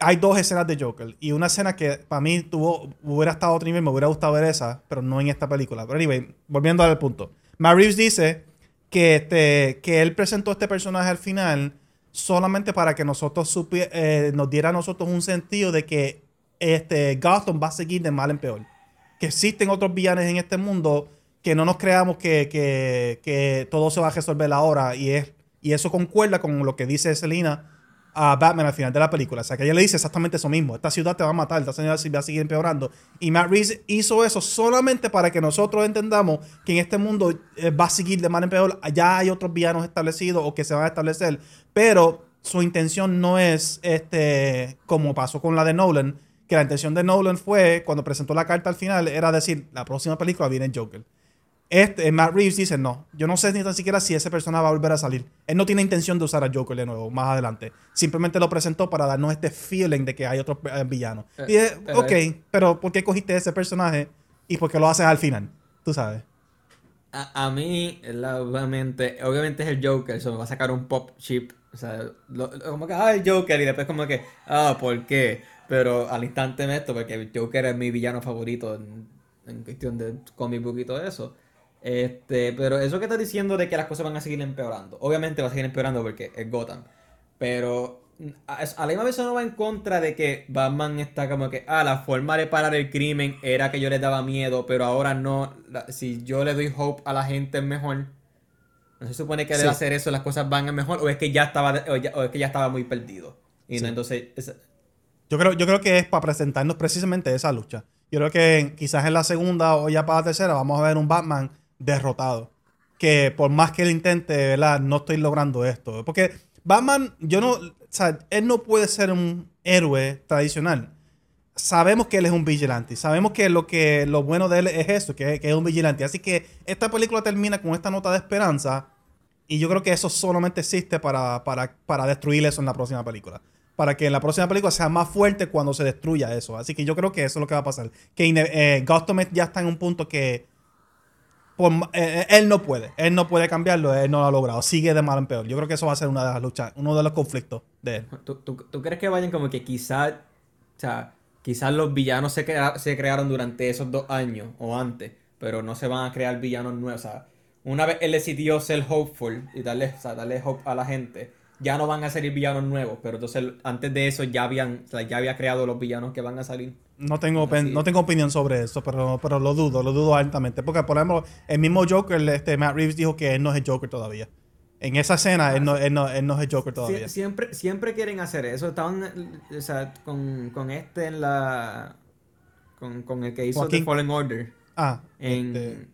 hay dos escenas de Joker y una escena que para mí tuvo, hubiera estado a otro nivel, me hubiera gustado ver esa, pero no en esta película. Pero anyway, volviendo al punto. Matt Reeves dice que, este, que él presentó este personaje al final solamente para que nosotros supie- eh, nos diera a nosotros un sentido de que este, Gotham va a seguir de mal en peor. Que existen otros villanos en este mundo que no nos creamos que, que- que todo se va a resolver ahora y, es, y eso concuerda con lo que dice Selina a Batman al final de la película. O sea, que ella le dice exactamente eso mismo. Esta ciudad te va a matar, esta ciudad va a seguir empeorando. Y Matt Reeves hizo eso solamente para que nosotros entendamos que en este mundo eh, va a seguir de mal en peor. Ya hay otros villanos establecidos o que se van a establecer. Pero su intención no es, este, como pasó con la de Nolan, que la intención de Nolan fue, cuando presentó la carta al final, era decir, la próxima película viene Joker. Este, Matt Reeves dice, no, yo no sé ni tan siquiera si ese personaje va a volver a salir. Él no tiene intención de usar a Joker de nuevo más adelante. Simplemente lo presentó para darnos este feeling de que hay otros eh, villanos. Eh, y pero ok, pero ¿por qué cogiste ese personaje y por qué lo haces al final? Tú sabes. A, a mí, la- obviamente, obviamente es el Joker, eso me va a sacar un pop chip. O sea, lo- lo- como que, ah, el Joker, y después como que, ah, ¿por qué? Pero al instante me esto, porque el Joker es mi villano favorito en, en cuestión de comic book y todo eso. Este, pero eso que estás diciendo de que las cosas van a seguir empeorando, obviamente va a seguir empeorando porque es Gotham. Pero mm, a, a la misma vez eso no va en contra de que Batman está como que, ah, la forma de parar el crimen era que yo les daba miedo, pero ahora no. La- si yo le doy hope a la gente es mejor. ¿No se supone que Sí. debe hacer eso las cosas van a mejor? ¿O es que ya estaba, o ya- o es que ya estaba muy perdido? Y Sí. no, entonces, Yo creo, yo creo que es para presentarnos precisamente esa lucha. Yo creo que quizás en la segunda o ya para la tercera vamos a ver un Batman derrotado. Que por más que él intente, ¿verdad? No estoy logrando esto. Porque Batman, yo no, o sea, él no puede ser un héroe tradicional. Sabemos que él es un vigilante. Sabemos que lo, que lo bueno de él es eso, que, que es un vigilante. Así que esta película termina con esta nota de esperanza. Y yo creo que eso solamente existe para, para, para destruir eso en la próxima película. Para que en la próxima película sea más fuerte cuando se destruya eso. Así que yo creo que eso es lo que va a pasar. Que eh, ya está en un punto que ma- eh, eh, él no puede. Él no puede cambiarlo. Él no lo ha logrado. Sigue de mal en peor. Yo creo que eso va a ser una de las luchas, uno de los conflictos de él. ¿tú, tú, tú crees que vayan como que quizás, o sea, quizás los villanos se, se crearon durante esos dos años o antes, pero no se van a crear villanos nuevos? O sea, una vez él decidió ser hopeful y darle, o sea, darle hope a la gente, ya no van a salir villanos nuevos, pero entonces antes de eso ya habían, o sea, ya había creado los villanos que van a salir. No tengo, no tengo opinión sobre eso, pero, pero lo dudo, lo dudo altamente. Porque, por ejemplo, el mismo Joker, este, Matt Reeves dijo que él no es el Joker todavía. En esa escena, él, no, él, no, él no es el Joker todavía. Sie- siempre, siempre quieren hacer eso. Estaban, o sea, con, con este en la... Con, con el que hizo Joaquín. The Fallen Order. Ah, En, este,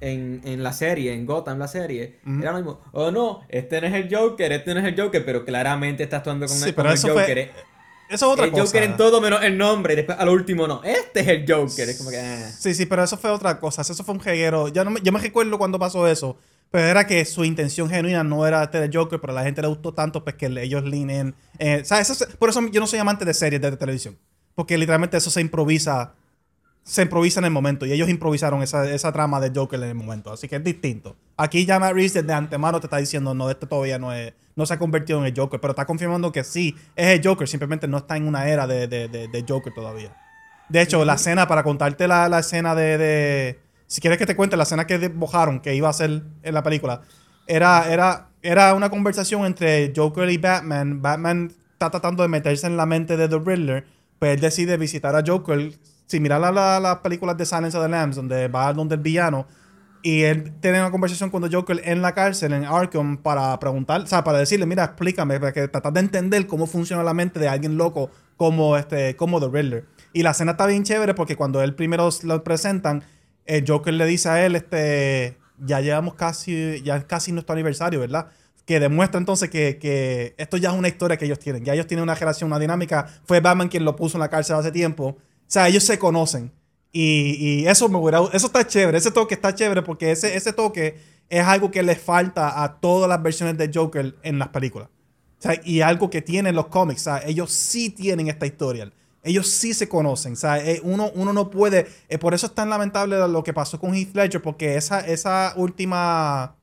en, en la serie, en Gotham, la serie. Ujú. Era lo mismo. Oh, no, este no es el Joker, este no es el Joker, pero claramente está actuando con, Sí, el, pero como eso el fue- Joker. Es- eso es otra el cosa. Joker en todo menos el nombre. Y después, a lo último, no. Este es el Joker. Es como que... ah. Sí, sí, pero eso fue otra cosa. Eso fue un jeguero. Ya no me, yo me recuerdo cuando pasó eso. Pero era que su intención genuina no era este de Joker, pero a la gente le gustó tanto pues que ellos leanen. Eh, ¿sabes? Eso se- por eso yo no soy amante de series de televisión. Porque literalmente eso se improvisa. Se improvisa en el momento. Y ellos improvisaron esa, esa trama de Joker en el momento. Así que es distinto. Aquí ya Matt Reeves desde antemano te está diciendo, no, este todavía no es. No se ha convertido en el Joker. Pero está confirmando que sí, es el Joker. Simplemente no está en una era de, de- de- de Joker todavía. De hecho, la escena, para contarte la, la escena de, de- Si quieres que te cuente la escena que desbojaron, que iba a ser en la película, era, era, era una conversación entre Joker y Batman. Batman está tratando de meterse en la mente de The Riddler, pues él decide visitar a Joker. Si miras las la, las películas de Silence of the Lambs, donde va donde el villano, y él tiene una conversación con The Joker en la cárcel, en Arkham, para preguntar, o sea, para decirle, mira, explícame, para que tratar de entender cómo funciona la mente de alguien loco como, este, como The Riddler. Y la escena está bien chévere porque cuando él primero lo presentan, el Joker le dice a él, este, ya llevamos casi, ya casi nuestro aniversario, ¿verdad? Que demuestra entonces que, que esto ya es una historia que ellos tienen. Ya ellos tienen una relación, una dinámica. Fue Batman quien lo puso en la cárcel hace tiempo. O sea, ellos se conocen. Y, y eso me eso está chévere, ese toque está chévere porque ese, ese toque es algo que le falta a todas las versiones de Joker en las películas. O sea, y algo que tienen los cómics, o sea, ellos sí tienen esta historia. Ellos sí se conocen. O sea, eh, uno, uno no puede. eh, por eso es tan lamentable lo que pasó con Heath Ledger, porque esa, esa última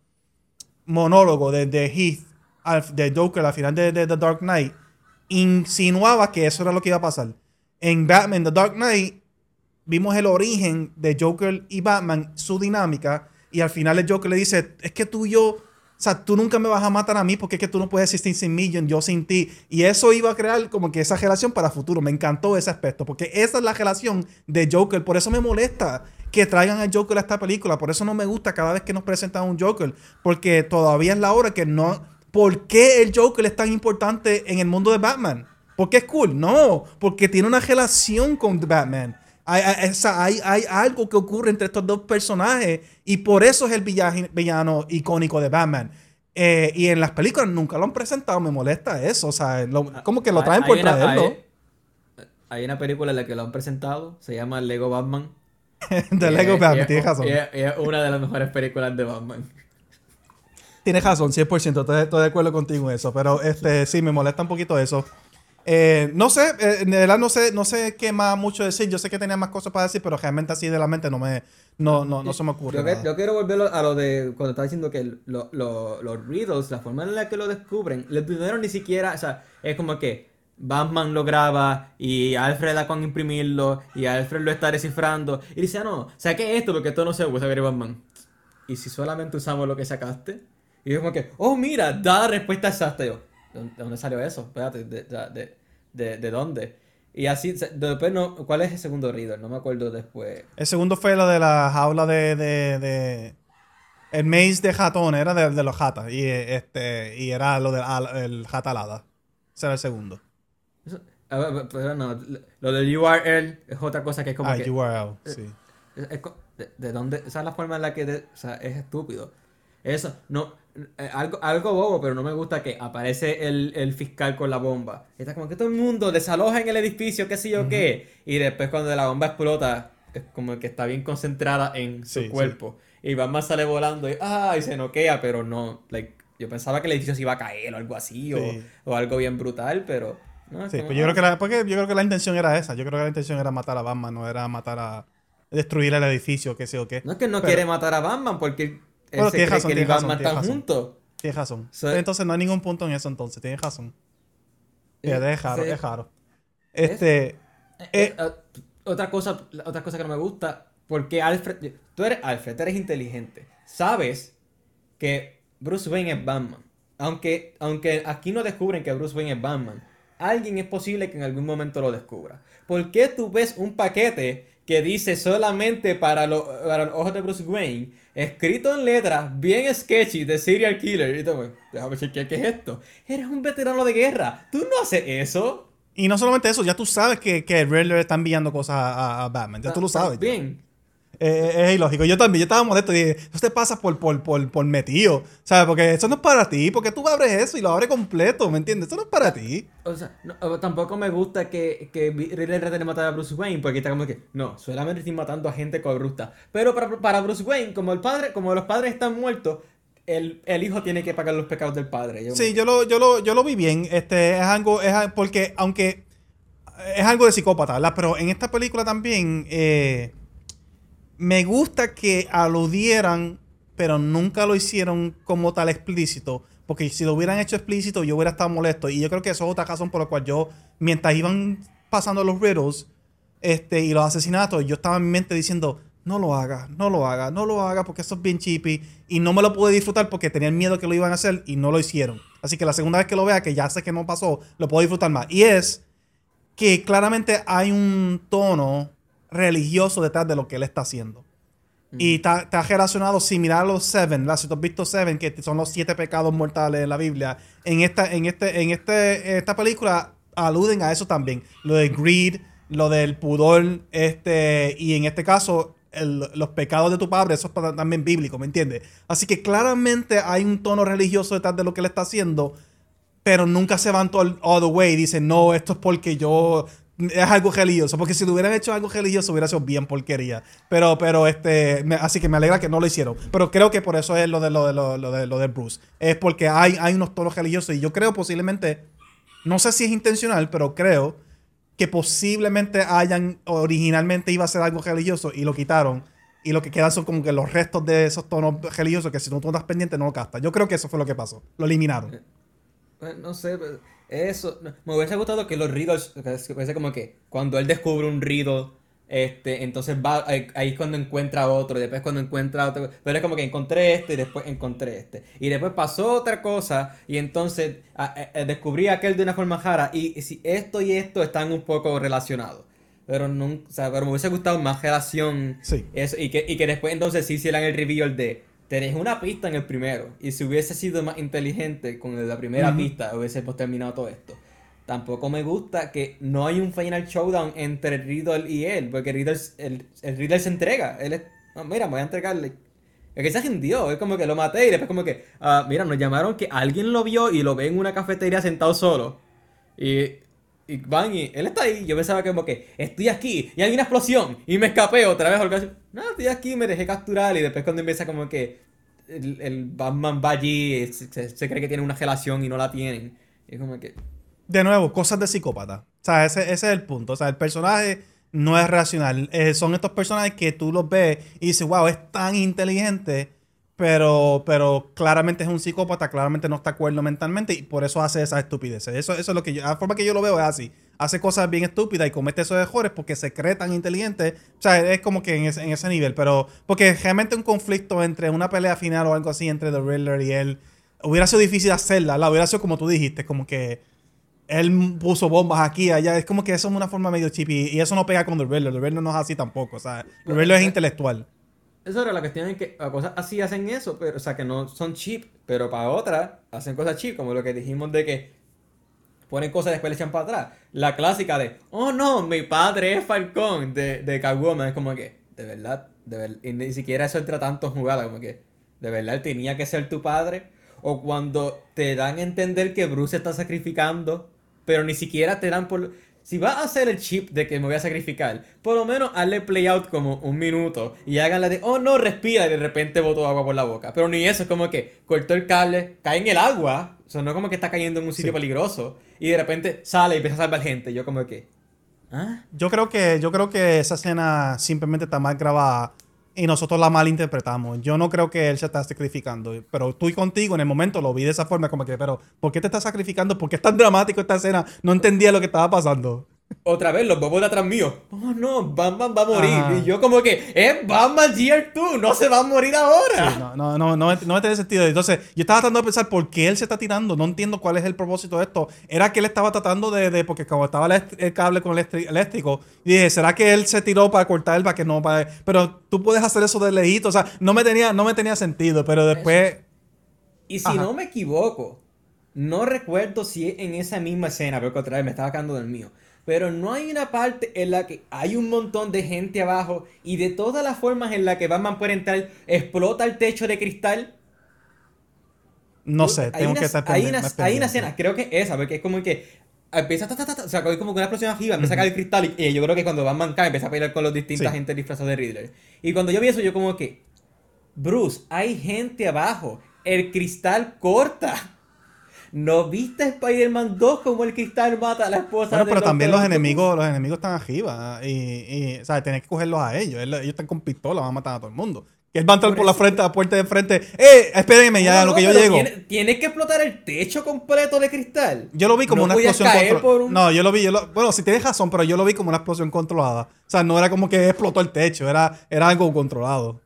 monólogo de, de Heath, al- de Joker al final de, de The Dark Knight, insinuaba que eso era lo que iba a pasar. En Batman The Dark Knight vimos el origen de Joker y Batman, su dinámica, y al final el Joker le dice, es que tú yo, o sea, tú nunca me vas a matar a mí porque es que tú no puedes existir sin mí, yo, yo sin ti. Y eso iba a crear como que esa relación para futuro. Me encantó ese aspecto, porque esa es la relación de Joker. Por eso me molesta que traigan al Joker a esta película. Por eso no me gusta cada vez que nos presentan un Joker, porque todavía es la hora que no... ¿Por qué el Joker es tan importante en el mundo de Batman? ¿Porque es cool? No, porque tiene una relación con Batman. Hay, hay, hay- hay algo que ocurre entre estos dos personajes y por eso es el villa- villano icónico de Batman. Eh, y en las películas nunca lo han presentado, me molesta eso. O sea, lo- como que lo traen por una- traerlo. Hay, una película en la que lo han presentado, se llama Lego Batman. de Lego Batman, es- tienes razón. y es- y es una de las mejores películas de Batman. Tienes razón, 100%, estoy, estoy de acuerdo contigo en eso, pero este sí, me molesta un poquito eso. Eh, no sé, eh, de verdad no sé, no sé qué más mucho decir. Yo sé que tenía más cosas para decir, pero realmente así de la mente no me, no, no, no se me ocurre. Yo, nada. yo quiero volver a lo de cuando estaba diciendo que lo- lo- los riddles, la forma en la que lo descubren, el primero ni siquiera, o sea, es como que Batman lo graba y Alfred da con imprimirlo y Alfred lo está descifrando y dice, ah, no, saqué esto porque esto no se saber Batman. Y si solamente usamos lo que sacaste, y es como que, oh, mira, da la respuesta exacta. Yo, ¿de dónde- de dónde salió eso? Espérate, ¿de, de, de, de dónde? Y así, después no, ¿cuál es el segundo riddle? No me acuerdo después. El segundo fue lo de la jaula de, de, el maze de jatón, era de, los jatas. Y eh, este, y era lo del el jata alada. Ese era el segundo. Eso- a ver, pero no, lo del URL es otra cosa que es como ah, que... URL, sí. es- es de, de dónde? Esa es la forma en la que... de- o sea, es estúpido. Eso, no... eh, algo, algo bobo, pero no me gusta que aparece el, el fiscal con la bomba. Está como que todo el mundo desaloja en el edificio, qué sé yo qué. Y después cuando la bomba explota, es como que está bien concentrada en su Sí, sí. cuerpo. Y Batman sale volando y, ah, y se noquea, pero no, like, yo pensaba que el edificio se iba a caer o algo así, o- Sí. o, algo bien brutal, pero... No, Sí, como, pues yo ah, creo que la, porque yo creo que la intención era esa. Yo creo que la intención era matar a Batman, no era matar a destruir el edificio, qué sé yo qué. No es que no Pero- quiere matar a Batman porque Bueno, tienes razón, que tienes razón, razón. juntos. Tienes razón. So- entonces no hay ningún punto en eso entonces, tienes razón. Eh, Fíjate, es raro, sí. es raro. Este, Eh, Eh, eh, otra cosa, otra cosa que no me gusta, porque Alfred, tú eres Alfred, eres inteligente, sabes que Bruce Wayne es Batman, aunque, aunque aquí no descubren que Bruce Wayne es Batman, alguien es posible que en algún momento lo descubra. ¿Por qué tú ves un paquete que dice solamente para, lo- para los ojos de Bruce Wayne, escrito en letras bien sketchy de serial killer? Y tú, pues, déjame chequear qué es esto. Eres un veterano de guerra. Tú no haces eso. Y no solamente eso, ya tú sabes que, que el Riddler está enviando cosas a, a Batman. Ya tú lo sabes. Bien. Eh, es ilógico. Yo también, yo estaba molesto y dije, eso te pasa por, por, por, por metido. ¿Sabes? Porque eso no es para ti. Porque tú abres eso y lo abres completo, ¿me entiendes? Eso no es para ti. O sea, no, tampoco me gusta que, que Riddler trate de matar a Bruce Wayne, porque está como que, no, solamente estoy matando a gente corrupta. Pero para, para Bruce Wayne, como el padre, como los padres están muertos, el, el hijo tiene que pagar los pecados del padre. Yo- Sí, yo lo, yo lo, yo lo vi bien. Este, es algo, es porque aunque es algo de psicópata, ¿verdad? Pero en esta película también eh, me gusta que aludieran, pero nunca lo hicieron como tal explícito. Porque si lo hubieran hecho explícito, yo hubiera estado molesto. Y yo creo que eso es otra razón por la cual yo, mientras iban pasando los riddles este, y los asesinatos, yo estaba en mi mente diciendo, no lo haga, no lo haga, no lo haga, porque eso es bien chippy. Y no me lo pude disfrutar porque tenía miedo que lo iban a hacer y no lo hicieron. Así que la segunda vez que lo vea, que ya sé que no pasó, lo puedo disfrutar más. Y es que claramente hay un tono religioso detrás de lo que él está haciendo. Y está, está relacionado similar a los Seven, ¿verdad? Si tú has visto Seven, que son los siete pecados mortales de la Biblia, en esta, en este, en este, esta película aluden a eso también. Lo de greed, lo del pudor, este, y en este caso, el- los pecados de tu padre, eso es también bíblico, ¿me entiendes? Así que claramente hay un tono religioso detrás de lo que él está haciendo, pero nunca se van todo el- all the way y dicen, no, esto es porque yo es algo religioso, porque si lo hubieran hecho algo religioso hubiera sido bien porquería. Pero, pero, este, me- así que me alegra que no lo hicieron. Pero creo que por eso es lo de lo de lo, lo de lo de Bruce. Es porque hay, hay unos tonos religiosos y yo creo posiblemente, no sé si es intencional, pero creo que posiblemente hayan, originalmente iba a ser algo religioso y lo quitaron. Y lo que quedan son como que los restos de esos tonos religiosos que si no tú estás pendiente no lo captas. Yo creo que eso fue lo que pasó. Lo eliminaron. Eh, No sé, pero eso. me hubiese gustado que los riddles. que como que cuando él descubre un riddle, este, entonces va. Ahí, ahí es cuando encuentra otro, y después cuando encuentra otro. Pero es como que encontré este y después encontré este. Y después pasó otra cosa y entonces a- a- a- descubrí aquel de una forma rara. Y, si esto y esto están un poco relacionados. Pero, no, o sea, pero me hubiese gustado más relación. Sí. Eso, y, que, y que después entonces sí hicieran el reveal de. Te dejé una pista en el primero. Y si hubiese sido más inteligente con la primera pista, hubiésemos terminado todo esto. Tampoco me gusta que no hay un final showdown entre Riddle y él. Porque Riddle, el, el Riddle se entrega. Él es. "No, mira, me voy a entregarle. Es que se rindió. Es como que lo maté y después, como que. "Ah, mira, nos llamaron que alguien lo vio y lo ve en una cafetería sentado solo. Y. Y van y él está ahí. Yo pensaba que como que estoy aquí y hay una explosión y me escapé otra vez así. No, estoy aquí, me dejé capturar y después cuando empieza como que el, el Batman va allí, se, cree que tiene una relación y no la tienen. Es como que... De nuevo, cosas de psicópata. O sea, ese, ese es el punto. O sea, el personaje no es racional. Eh, son estos personajes que tú los ves y dices, wow, es tan inteligente, pero, pero claramente es un psicópata, claramente no está acuerdo mentalmente y por eso hace esas estupideces. Eso, eso es lo que yo, la forma que yo lo veo es así. Hace cosas bien estúpidas y comete esos errores porque se cree tan inteligente. O sea, es como que en ese, en ese nivel. Pero, porque realmente un conflicto entre una pelea final o algo así entre The Riddler y él hubiera sido difícil hacerla. La hubiera sido como tú dijiste, como que él puso bombas aquí, allá. Es como que eso es una forma medio chippy. Y eso no pega con The Riddler. The Riddler no es así tampoco. O sea, The Riddler es intelectual. Eso era la cuestión en que a cosas así hacen eso, pero, o sea, que no son cheap, pero para otras hacen cosas cheap, como lo que dijimos de que ponen cosas y después le echan para atrás. La clásica de, oh no, mi padre es Falcón, de, de Catwoman, es como que, de verdad, de ver- y ni siquiera eso entra tanto en jugada, como que, de verdad, tenía que ser tu padre. O cuando te dan a entender que Bruce está sacrificando, pero ni siquiera te dan por... Si vas a hacer el chip de que me voy a sacrificar, por lo menos hazle play out como un minuto y háganle de, oh no, respira y de repente botó agua por la boca. Pero ni eso, es como que cortó el cable, cae en el agua, o sea, no como que está cayendo en un sitio Sí. peligroso y de repente sale y empieza a salvar gente. Yo como que, ¿ah? Yo creo que, yo creo que esa escena simplemente está mal grabada y nosotros la malinterpretamos. Yo no creo que él se está sacrificando. Pero tú y contigo en el momento lo vi de esa forma, como que, pero ¿por qué te estás sacrificando? ¿Por qué es tan dramático esta escena? No entendía lo que estaba pasando. Otra vez los bobos de atrás mío. Oh no, Batman va a morir. Ajá. Y yo como que, es Batman Year 2, no se va a morir ahora. Sí, no, no, no, no, me- no me tiene sentido. Entonces, yo estaba tratando de pensar por qué él se está tirando. No entiendo cuál es el propósito de esto. Era que él estaba tratando de. de- porque como estaba el, cable con el eléctrico, y dije, ¿será que él se tiró para cortar el para que no? Para, pero tú puedes hacer eso de lejito. O sea, no me tenía, no me tenía sentido. Pero después. Y si Ajá. no me equivoco, no recuerdo si en esa misma escena, porque otra vez me estaba quedando del mío. Pero no hay una parte en la que hay un montón de gente abajo y de todas las formas en las que Batman puede entrar, explota el techo de cristal. No sé, tengo una, que estar hay una, hay una escena, creo que esa, porque es como que empieza ta, ta, ta, ta, o sea, como que una explosión arriba, empieza a caer el cristal y, y yo creo que cuando Batman cae empieza a pelear con los distintas Sí. gente disfrazados de Riddler. Y cuando yo vi eso, yo como que, Bruce, hay gente abajo, el cristal corta. ¿No viste Spider-Man 2 como el cristal mata a la esposa Bueno, de pero también los enemigos, los enemigos están arriba. Y, y ¿sabes? Tienes que cogerlos a ellos. Ellos están con pistola, van a matar a todo el mundo. Que él va a entrar Por por la frente, a la puerta de frente. ¡Eh! Espérenme ya, No, a lo que yo llego. tiene- Tienes que explotar el techo completo de cristal. Yo lo vi como No una explosión controlada. un- No, yo lo vi. yo lo- Bueno, si tienes razón, pero yo lo vi como una explosión controlada. O sea, no era como que explotó el techo, era, era algo controlado.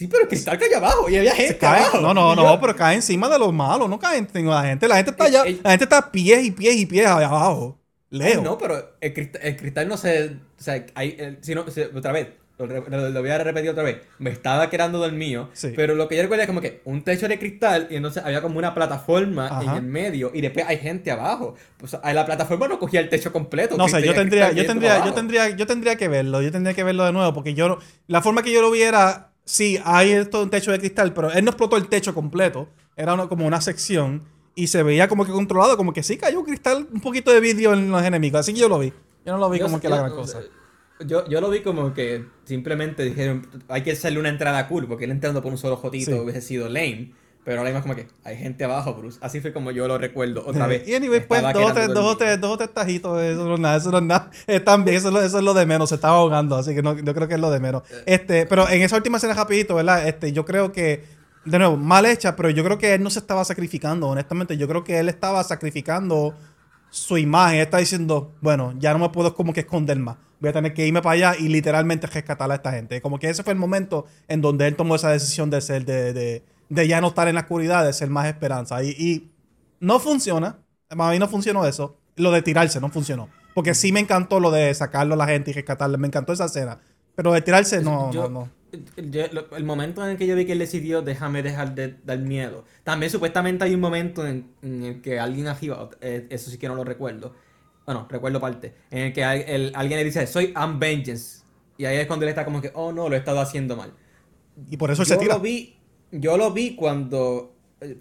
Sí, pero el cristal cayó abajo y había gente cae. abajo. No, no, no, pero cae encima de los malos, no cae encima de la gente. La gente está allá, Ey, ey. la gente está pies y pies y pies allá abajo. Leo. No, pero el cristal, el cristal no se. O sea, hay, el- si no, se- otra vez. Lo, re- lo- lo voy a repetir otra vez. Me estaba quedando del mío. Sí. Pero lo que yo recuerdo es como que un techo de cristal y entonces había como una plataforma Ajá. en el medio y después hay gente abajo. Pues a la plataforma no cogía el techo completo. No sé, yo tendría, yo tendría, yo tendría, yo tendría que verlo, yo tendría que verlo de nuevo, porque yo la forma que yo lo vi era, sí, hay esto un techo de cristal, pero él no explotó el techo completo, era una- como una sección y se veía como que controlado, como que sí cayó un cristal, un poquito de vidrio en los enemigos, así que yo lo vi. Yo no lo vi Yo- como que yo- la gran cosa. Yo, yo lo vi como que simplemente dijeron, hay que hacerle una entrada cool, porque él entrando por un solo jotito Sí. hubiese sido lame. Pero ahora mismo es como que hay gente abajo, Bruce. Así fue como yo lo recuerdo otra vez. Y anyway, pues dos o tres, dos o tres, dos o tres tajitos, eso no es nada, eso no es nada. Están bien, eso es lo, eso es lo de menos, se estaba ahogando, así que no, yo creo que es lo de menos. Eh. Este, pero en esa última escena rapidito, ¿verdad? Este, yo creo que, de nuevo, mal hecha, pero yo creo que él no se estaba sacrificando, honestamente. Yo creo que él estaba sacrificando su imagen. Él está diciendo, bueno, ya no me puedo como que esconder más. Voy a tener que irme para allá y literalmente rescatar a esta gente. Como que ese fue el momento en donde él tomó esa decisión de ser, de, de, de ya no estar en la oscuridad, de ser más esperanza. Y, y no funciona. Para mí no funcionó eso. Lo de tirarse no funcionó. Porque sí me encantó lo de sacarlo a la gente y rescatarle. Me encantó esa escena. Pero de tirarse, no, Yo- no, no. yo- el momento en el que yo vi que él decidió déjame dejar de dar miedo. También supuestamente hay un momento en, en el que alguien arriba, eh, eso sí que no lo recuerdo. Bueno, recuerdo parte. En el que el- alguien le dice, soy I'm Vengeance. Y ahí es cuando él está como que, oh no, lo he estado haciendo mal. Y por eso él yo se tira. lo vi, yo lo vi cuando, eh,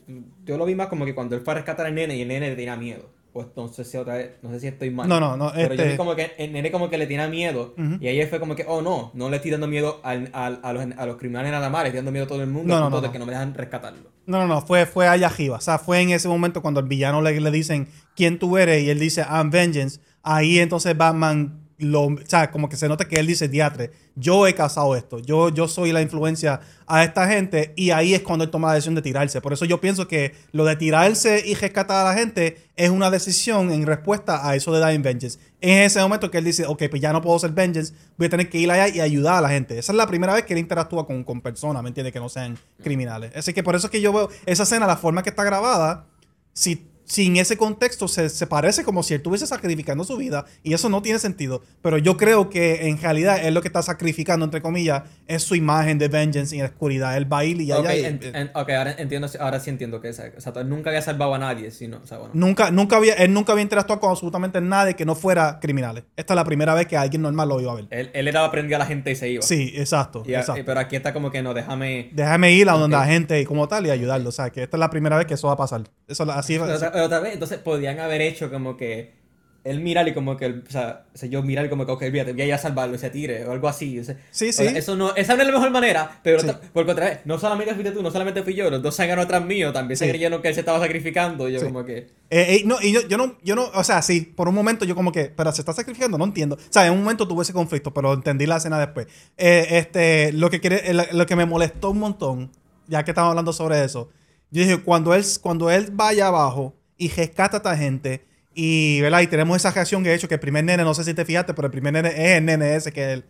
yo lo vi más como que cuando él fue a rescatar al nene y el nene le tenía miedo. Pues entonces si otra vez, no sé si estoy mal. No, no, no, Pero yo este- vi como que el nene como que le tenía miedo y ahí fue como que, oh no, no le estoy dando miedo al- al- a, los, a los criminales nada más, le estoy dando miedo a todo el mundo No, no, no, de que no me dejan rescatarlo. No, no, no, fue, fue allá arriba. O sea, fue en ese momento cuando el villano le, le dicen quién tú eres y él dice I'm Vengeance. Ahí entonces Batman lo, o sea, como que se nota que él dice diatre, yo he causado esto, yo, yo soy la influencia a esta gente y ahí es cuando él toma la decisión de tirarse. Por eso yo pienso que lo de tirarse y rescatar a la gente es una decisión en respuesta a eso de Dying Vengeance. En ese momento que él dice, ok, pues ya no puedo ser Vengeance, voy a tener que ir allá y ayudar a la gente. Esa es la primera vez que él interactúa con, con personas, ¿me entiendes? Que no sean criminales. Así que por eso es que yo veo esa escena, la forma que está grabada, si, si en ese contexto se, se parece como si él estuviese sacrificando su vida y eso no tiene sentido. Pero yo creo que en realidad él lo que está sacrificando, entre comillas, es su imagen de vengeance en la oscuridad. Él va y Ok, allá. y- en- en- ok, ahora entiendo, ahora sí entiendo que es, o sea, él nunca había salvado a nadie, sino, o sea, bueno. Nunca, nunca había, él nunca había interactuado con absolutamente nadie que no fuera criminales. Esta es la primera vez que alguien normal lo iba a ver. Él, él le daba prendida a la gente y se iba. Sí, exacto. Y exacto. pero aquí está como que no, déjame... Déjame ir a donde Ok. la gente y como tal y ayudarlo. O sea, que esta es la primera vez que eso va a pasar. Eso, así otra, vez, entonces podían haber hecho como que él mirar y como que, o sea, o sea, yo mirar y como que, ok, fíjate, voy a ir a salvarlo y se tire o algo así. o sea, Sí, o sea, sí. eso no, esa no es la mejor manera, pero Sí. otra- porque otra vez, no solamente fuiste tú, no solamente fui yo, los dos se han ganado atrás mío, también se Sí. creyeron que él se estaba sacrificando y yo Sí. como que... Eh, eh, no, y yo, yo no, yo no, o sea, sí, por un momento yo como que, pero se está sacrificando, no entiendo. O sea, en un momento tuve ese conflicto, pero entendí la escena después. Eh, este, lo que quiere, lo que me molestó un montón, ya que estamos hablando sobre eso, yo dije, cuando él, cuando él vaya abajo y rescata a esta gente Y, ¿verdad? y tenemos esa reacción que he hecho, que el primer nene, no sé si te fijaste, pero el primer nene es el nene ese que es el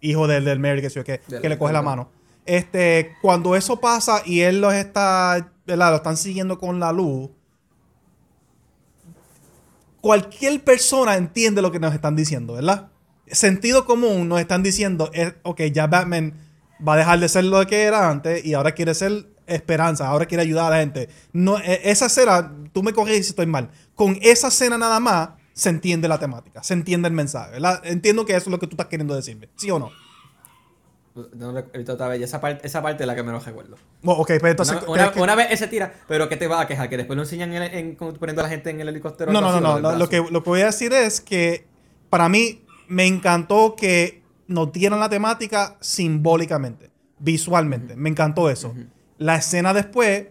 hijo del, del Mary, que, yo, que, le coge la mano. Este, cuando eso pasa y él los está, ¿verdad? Lo están siguiendo con la luz, cualquier persona entiende lo que nos están diciendo, ¿verdad? Sentido común nos están diciendo, es, ok, ya Batman va a dejar de ser lo que era antes y ahora quiere ser esperanza, ahora quiere ayudar a la gente. No, eh, esa escena, tú me corriges si estoy mal, con esa escena nada más se entiende la temática, se entiende el mensaje, ¿verdad? Entiendo que eso es lo que tú estás queriendo decirme, ¿sí o no? No y esa parte, esa parte es la que menos recuerdo. Bueno, ok, pero entonces... una, una- es que- una vez ese tira, pero ¿qué te va a quejar? Que después lo enseñan en, poniendo a la gente en el helicóptero. No, no, no, no. Lo, que, lo que voy a decir es que para mí me encantó que nos dieran la temática simbólicamente, visualmente. Me encantó eso. La escena después,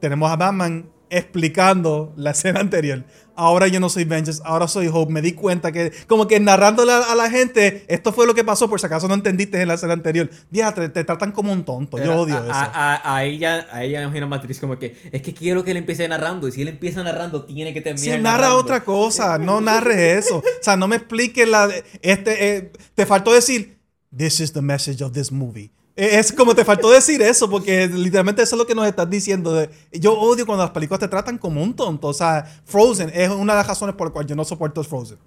tenemos a Batman explicando la escena anterior. Ahora yo no soy Vengeance, ahora soy Hope. Me di cuenta que, como que narrándole a, a la gente, esto fue lo que pasó, por si acaso no entendiste en la escena anterior. Diatre, te tratan como un tonto. Pero Yo odio a, eso. A, a, ella, a ella imagino Matriz como que es que quiero que él empiece narrando y si él empieza narrando tiene que terminar Si narra narrando. otra cosa, no narres eso. O sea, no me expliques la. Este, eh, te faltó decir, This is the message of this movie. Eh, Es como te faltó decir eso, porque literalmente eso es lo que nos estás diciendo. yo odio cuando las películas te tratan como un tonto. O sea, Frozen es una de las razones por las cuales yo no soporto Frozen.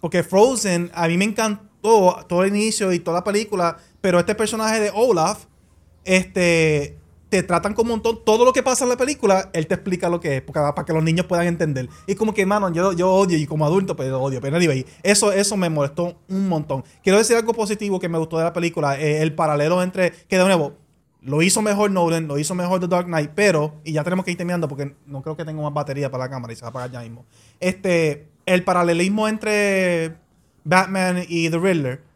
Porque Frozen, a mí me encantó todo el inicio y toda la película, pero este personaje de Olaf, este, te tratan como un tonto. Todo lo que pasa en la película, él te explica lo que es, para que los niños puedan entender. Y como que, mano, yo, yo odio, y como adulto, pero odio. Pero anyway, eso, eso me molestó un montón. Quiero decir algo positivo que me gustó de la película, eh, el paralelo entre, que de nuevo, lo hizo mejor Nolan, lo hizo mejor The Dark Knight, pero, y ya tenemos que ir terminando porque no creo que tenga más batería para la cámara y se va a apagar ya mismo. Este, el paralelismo entre Batman y The Riddler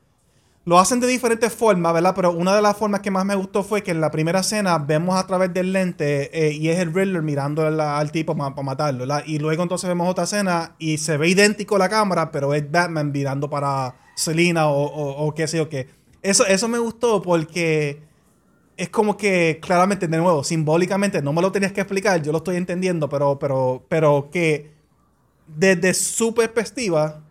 lo hacen de diferentes formas, ¿verdad? Pero una de las formas que más me gustó fue que en la primera escena vemos a través del lente eh, y es el Riddler mirando al, tipo para matarlo, ¿verdad? Y luego entonces vemos otra escena y se ve idéntico la cámara, pero es Batman mirando para Selina o, o- o qué sé yo qué. Eso, eso me gustó porque es como que claramente, de nuevo, simbólicamente, no me lo tenías que explicar, yo lo estoy entendiendo, pero, pero, pero que desde su perspectiva,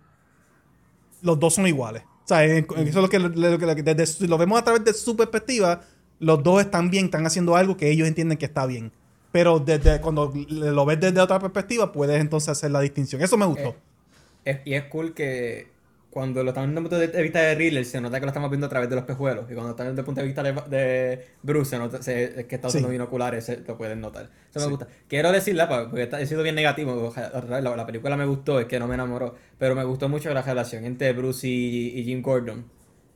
los dos son iguales. O sea, eso es lo que, lo desde lo vemos a través de su perspectiva, los dos están bien, están haciendo algo que ellos entienden que está bien. Pero desde cuando lo ves desde otra perspectiva, puedes entonces hacer la distinción. Eso me gustó. Eh, y es cool que cuando lo estamos viendo desde el punto de vista de Riddler, se nota que lo estamos viendo a través de los pejuelos. Y cuando están desde el punto de vista de, de Bruce, se nota se- es que está Sí. usando binoculares, se, lo pueden notar. Eso Sí. me gusta. Quiero decirla, porque está- he sido bien negativo. La, la película me gustó, es que no me enamoró. Pero me gustó mucho la relación entre Bruce y, y Jim Gordon.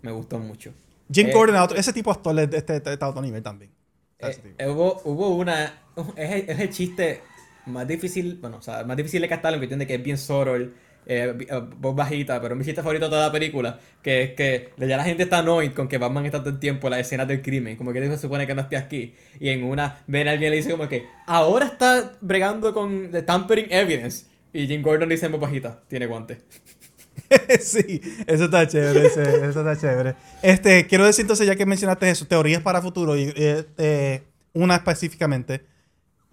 Me gustó mucho. Jim Eh, Gordon, ese tipo de actor es- este, está a otro nivel también. Eh, eh, hubo, hubo una. Es el, es el chiste más difícil. Bueno, o sea, más difícil de captar en cuestión de que es bien sorol, eh, eh, voz bajita, pero mi chiste favorito de toda la película. Que es que ya la gente está annoyed con que Batman está todo el tiempo en las escenas del crimen. Como que se supone que no esté aquí. Y en una, ven a alguien le dice como que ahora está bregando con the tampering evidence. Y Jim Gordon dice en voz bajita, tiene guante. sí, eso está chévere, eso está chévere. Este, quiero decir entonces, ya que mencionaste eso, teorías para futuro, y este, una específicamente.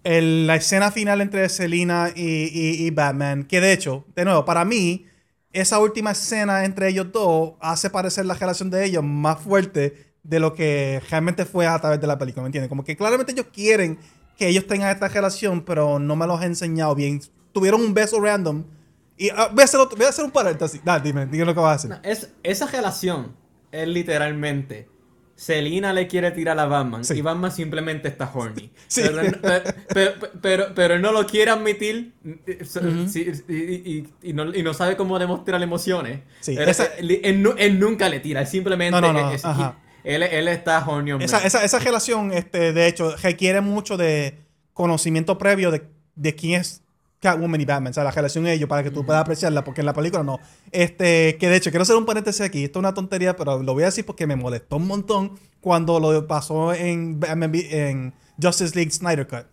El- la escena final entre Selina y, y- Batman, que de hecho, de nuevo, para mí, esa última escena entre ellos dos hace parecer la relación de ellos más fuerte de lo que realmente fue a través de la película, ¿me entiendes? Como que claramente ellos quieren que ellos tengan esta relación, pero no me los he enseñado bien. Tuvieron un beso random. Y ah, voy, a hacer voy a hacer un paréntesis. Dale, dime, dime lo que vas a hacer. Es, esa relación es literalmente. Selina le quiere tirar a Batman Sí. y Batman simplemente está horny. Sí. Pero, pero, pero, él no lo quiere admitir eh, y, y- y no, y no sabe cómo demostrar emociones. Sí, Él, esa- él- él nu- él nunca le tira, él simplemente. No, no, no, es- él, él está horny Esa, esa, esa relación, este, de hecho, requiere mucho de conocimiento previo de, de quién es Catwoman y Batman. O sea, la relación de ellos para que tú puedas apreciarla, porque en la película no. Este, que de hecho, quiero hacer un paréntesis aquí. Esto es una tontería, pero lo voy a decir porque me molestó un montón cuando lo pasó en, Justice League Snyder Cut.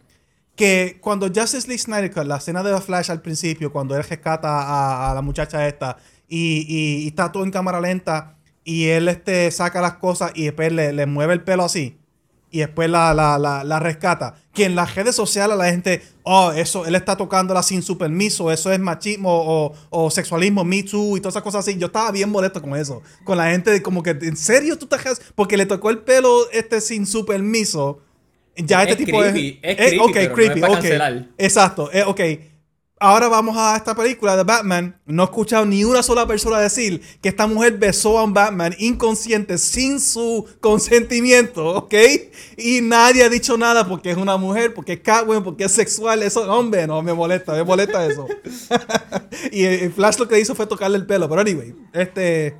Que cuando Justice League Snyder Cut, la escena de The Flash al principio, cuando él rescata a, a la muchacha esta y, y- y está todo en cámara lenta y él este, saca las cosas y después le, le mueve el pelo así. Y después la, la, la, la rescata. Que en las redes sociales la gente, oh, eso, él está tocándola sin su permiso, eso es machismo o, o sexualismo, Me Too y todas esas cosas así. Yo estaba bien molesto con eso. Con la gente, como que, ¿en serio tú te dejas? Porque le tocó el pelo este sin su permiso. Ya este Es tipo creepy, es. es creepy, ok, pero no es creepy, para ok. cancelar. Exacto, eh, ok. Ahora vamos a esta película de Batman. No he escuchado ni una sola persona decir que esta mujer besó a un Batman inconsciente sin su consentimiento, ¿ok? Y nadie ha dicho nada porque es una mujer, porque es Catwoman, porque es sexual. Eso, hombre, no, me molesta, me molesta eso. y el Flash lo que hizo fue tocarle el pelo. Pero anyway, este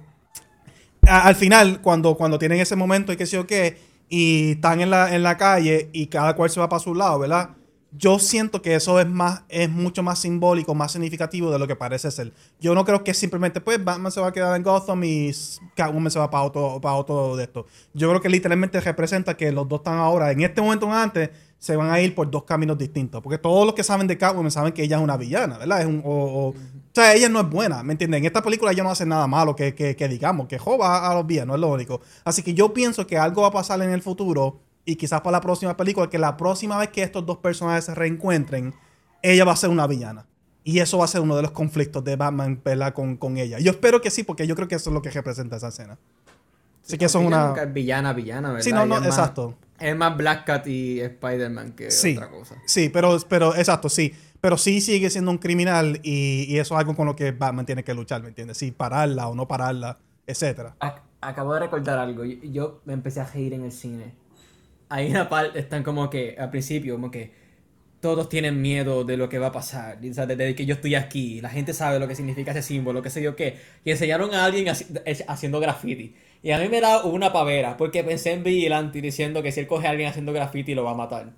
al final, cuando, cuando tienen ese momento y qué sé yo qué, y están en la, en la calle y cada cual se va para su lado, ¿verdad? Yo siento que eso es más, es mucho más simbólico, más significativo de lo que parece ser. Yo no creo que simplemente, pues, Batman se va a quedar en Gotham y Catwoman se va para otro, para otro de esto. Yo creo que literalmente representa que los dos están ahora, en este momento antes, se van a ir por dos caminos distintos. Porque todos los que saben de Catwoman saben que ella es una villana, ¿verdad? Es un, o, o- o sea, ella no es buena, ¿me entienden? En esta película ella no hace nada malo que, que, que digamos, que joba a los villanos, es lo único. Así que yo pienso que algo va a pasar en el futuro y quizás para la próxima película, que la próxima vez que estos dos personajes se reencuentren, ella va a ser una villana. Y eso va a ser uno de los conflictos de Batman ¿verdad? Con, con ella. Yo espero que sí, porque yo creo que eso es lo que representa esa escena. Así que eso es una... nunca es villana, villana, ¿verdad? Sí, no, no, más- exacto. Es más Black Cat y Spider-Man que Sí, otra cosa. sí, pero, pero exacto, sí. Pero sí sigue siendo un criminal y, y eso es algo con lo que Batman tiene que luchar, ¿me entiendes? Sí, pararla o no pararla, etcétera. Ac- acabo de recordar algo. Yo, yo me empecé a reír en el cine. Hay una parte, están como que, al principio, como que todos tienen miedo de lo que va a pasar. O sea, desde que yo estoy aquí, la gente sabe lo que significa ese símbolo, qué sé yo qué. Y enseñaron a alguien haci- haciendo graffiti. Y a mí me da una pavera, porque pensé en Vigilante diciendo que si él coge a alguien haciendo graffiti lo va a matar.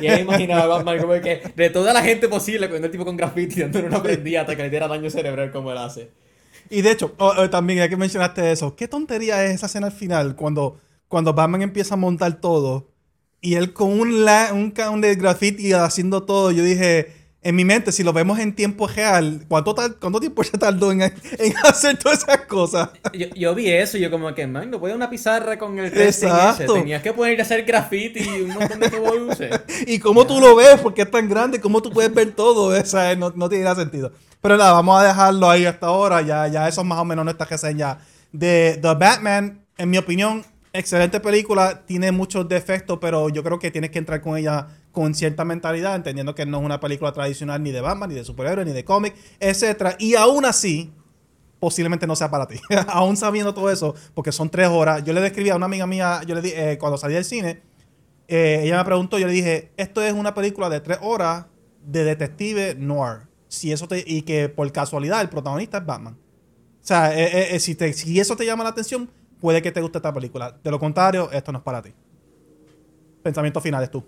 Y ahí imaginaba a Batman como que de toda la gente posible, cogiendo el tipo con graffiti, dándole una prendida hasta que le diera daño cerebral como él hace. Y de hecho, oh, oh, también, ya que mencionaste eso, qué tontería es esa escena al final cuando, cuando Batman empieza a montar todo y él con un, la, un caón de graffiti haciendo todo. Yo dije, en mi mente, si lo vemos en tiempo real, ¿cuánto, tal- cuánto tiempo se tardó en, en hacer todas esas cosas? Yo, yo vi eso y yo como que, man, no puedo una pizarra con el ese. Exacto. Tenías que poner a hacer graffiti y un montón de luces. y cómo tú lo ves, porque es tan grande, cómo tú puedes ver todo, o sea, no, no tiene nada sentido. Pero nada, vamos a dejarlo ahí hasta ahora, ya, ya eso es más o menos nuestra reseña de The Batman, en mi opinión, excelente película, tiene muchos defectos, pero yo creo que tienes que entrar con ella con cierta mentalidad, entendiendo que no es una película tradicional ni de Batman, ni de superhéroes, ni de cómic, etcétera, y aún así, posiblemente no sea para ti. Aún sabiendo todo eso, porque son tres horas. Yo le describí a una amiga mía, yo le di, eh, cuando salí del cine, eh, ella me preguntó, yo le dije, esto es una película de tres horas de detective noir. Si eso te, y que por casualidad el protagonista es Batman. O sea, eh, si, te- si eso te llama la atención, puede que te guste esta película. De lo contrario, esto no es para ti. Pensamientos finales tú.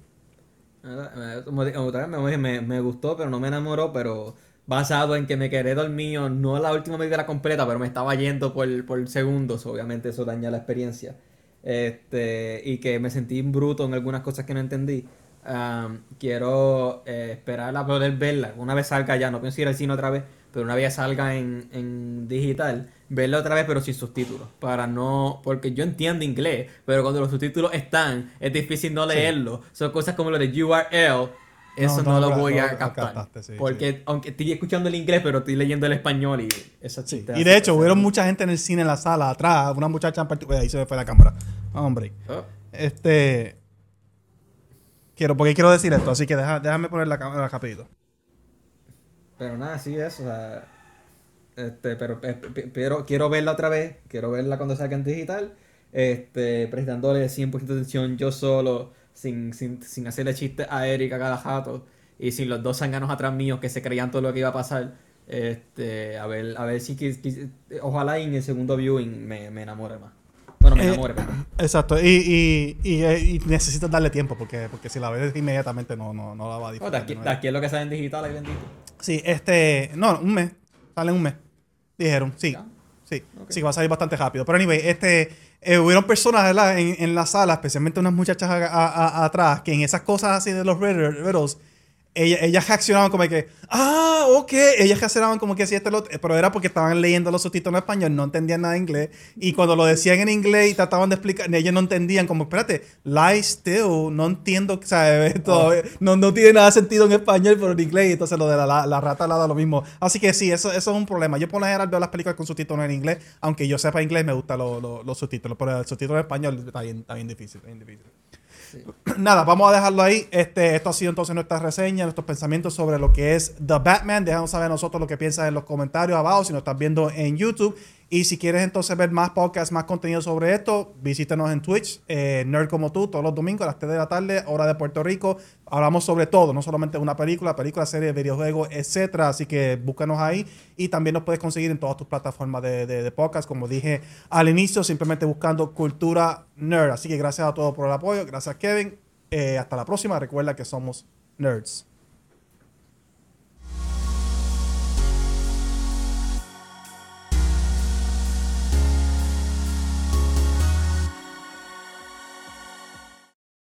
Me, me, me, gustó, pero no me enamoró, pero basado en que me quedé dormido, no la última película completa, pero me estaba yendo por, por segundos, obviamente eso daña la experiencia. Este, y que me sentí bruto en algunas cosas que no entendí. Quiero eh, esperar poder verla. Una vez salga ya, no pienso ir al cine otra vez, pero una vez salga en, en digital, verla otra vez pero sin subtítulos. Para no, porque yo entiendo inglés, pero cuando los subtítulos están, es difícil no leerlo. Son cosas como lo de URL. Eso No, no, no, lo voy no a captar. captaste, sí, porque aunque estoy escuchando el inglés, pero estoy leyendo el español y eso Sí. Y de hecho, hubieron mucha gente en el cine, en la sala, atrás, una muchacha en particular. Ahí se me fue la cámara. Hombre. Oh. Este. Quiero, porque quiero decir esto, así que deja- déjame poner la cámara rapidito. Pero nada, sí es, o sea, este, pero, pe- pe- pero quiero verla otra vez, quiero verla cuando salga en digital, este, prestándole 100% de atención yo solo, sin, sin, sin hacerle chistes a Erika cada jato, y sin los dos zanganos atrás míos que se creían todo lo que iba a pasar, este, a ver, a ver si, quis- ojalá en el segundo viewing me, me enamore más. Bueno, me Eh, enamore, perdón. Exacto, y, y, y, eh, y necesitas darle tiempo, porque, porque si la ves inmediatamente no, no, no la va a Oh, disfrutar. de, aquí, de de nuevo. aquí es lo que sale en digital, ahí bendito. Sí, este. No, un mes. Sale un mes. Dijeron, sí. ¿Ya? Sí, Ok. sí, va a salir bastante rápido. Pero anyway, este, eh, hubieron personas ¿verdad? En, en la sala, especialmente unas muchachas a- a- a- atrás, que en esas cosas así de los riddle- riddles, ella- ellas reaccionaban como que, ah, ok, ellas reaccionaban como que sí, este lo otro", pero era porque estaban leyendo los subtítulos en español, no entendían nada de inglés, y cuando lo decían en inglés y trataban de explicar, ellos no entendían, como, espérate, lie still, no entiendo, ¿sabes? Todavía- no, no tiene nada de sentido en español, pero en inglés, y entonces lo de la, la, la rata alada lo mismo. Así que sí, eso, eso es un problema. Yo por lo general veo las películas con subtítulos en inglés, aunque yo sepa inglés, me gustan los, los- los subtítulos, pero el subtítulo en español está bien, está bien difícil, está bien difícil. Nada, vamos a dejarlo ahí. Este, esto ha sido entonces nuestra reseña, nuestros pensamientos sobre lo que es The Batman. Déjanos saber nosotros lo que piensas en los comentarios abajo si nos estás viendo en YouTube. Y si quieres entonces ver más podcasts, más contenido sobre esto, visítenos en Twitch, eh, Nerd como tú, todos los domingos a las 3 de la tarde, hora de Puerto Rico. Hablamos sobre todo, no solamente una película, película, serie, videojuegos, etcétera. Así que búscanos ahí. Y también nos puedes conseguir en todas tus plataformas de, de, de podcast, como dije al inicio, simplemente buscando Cultura Nerd. Así que gracias a todos por el apoyo. Gracias, Kevin. Eh, hasta la próxima. Recuerda que somos nerds.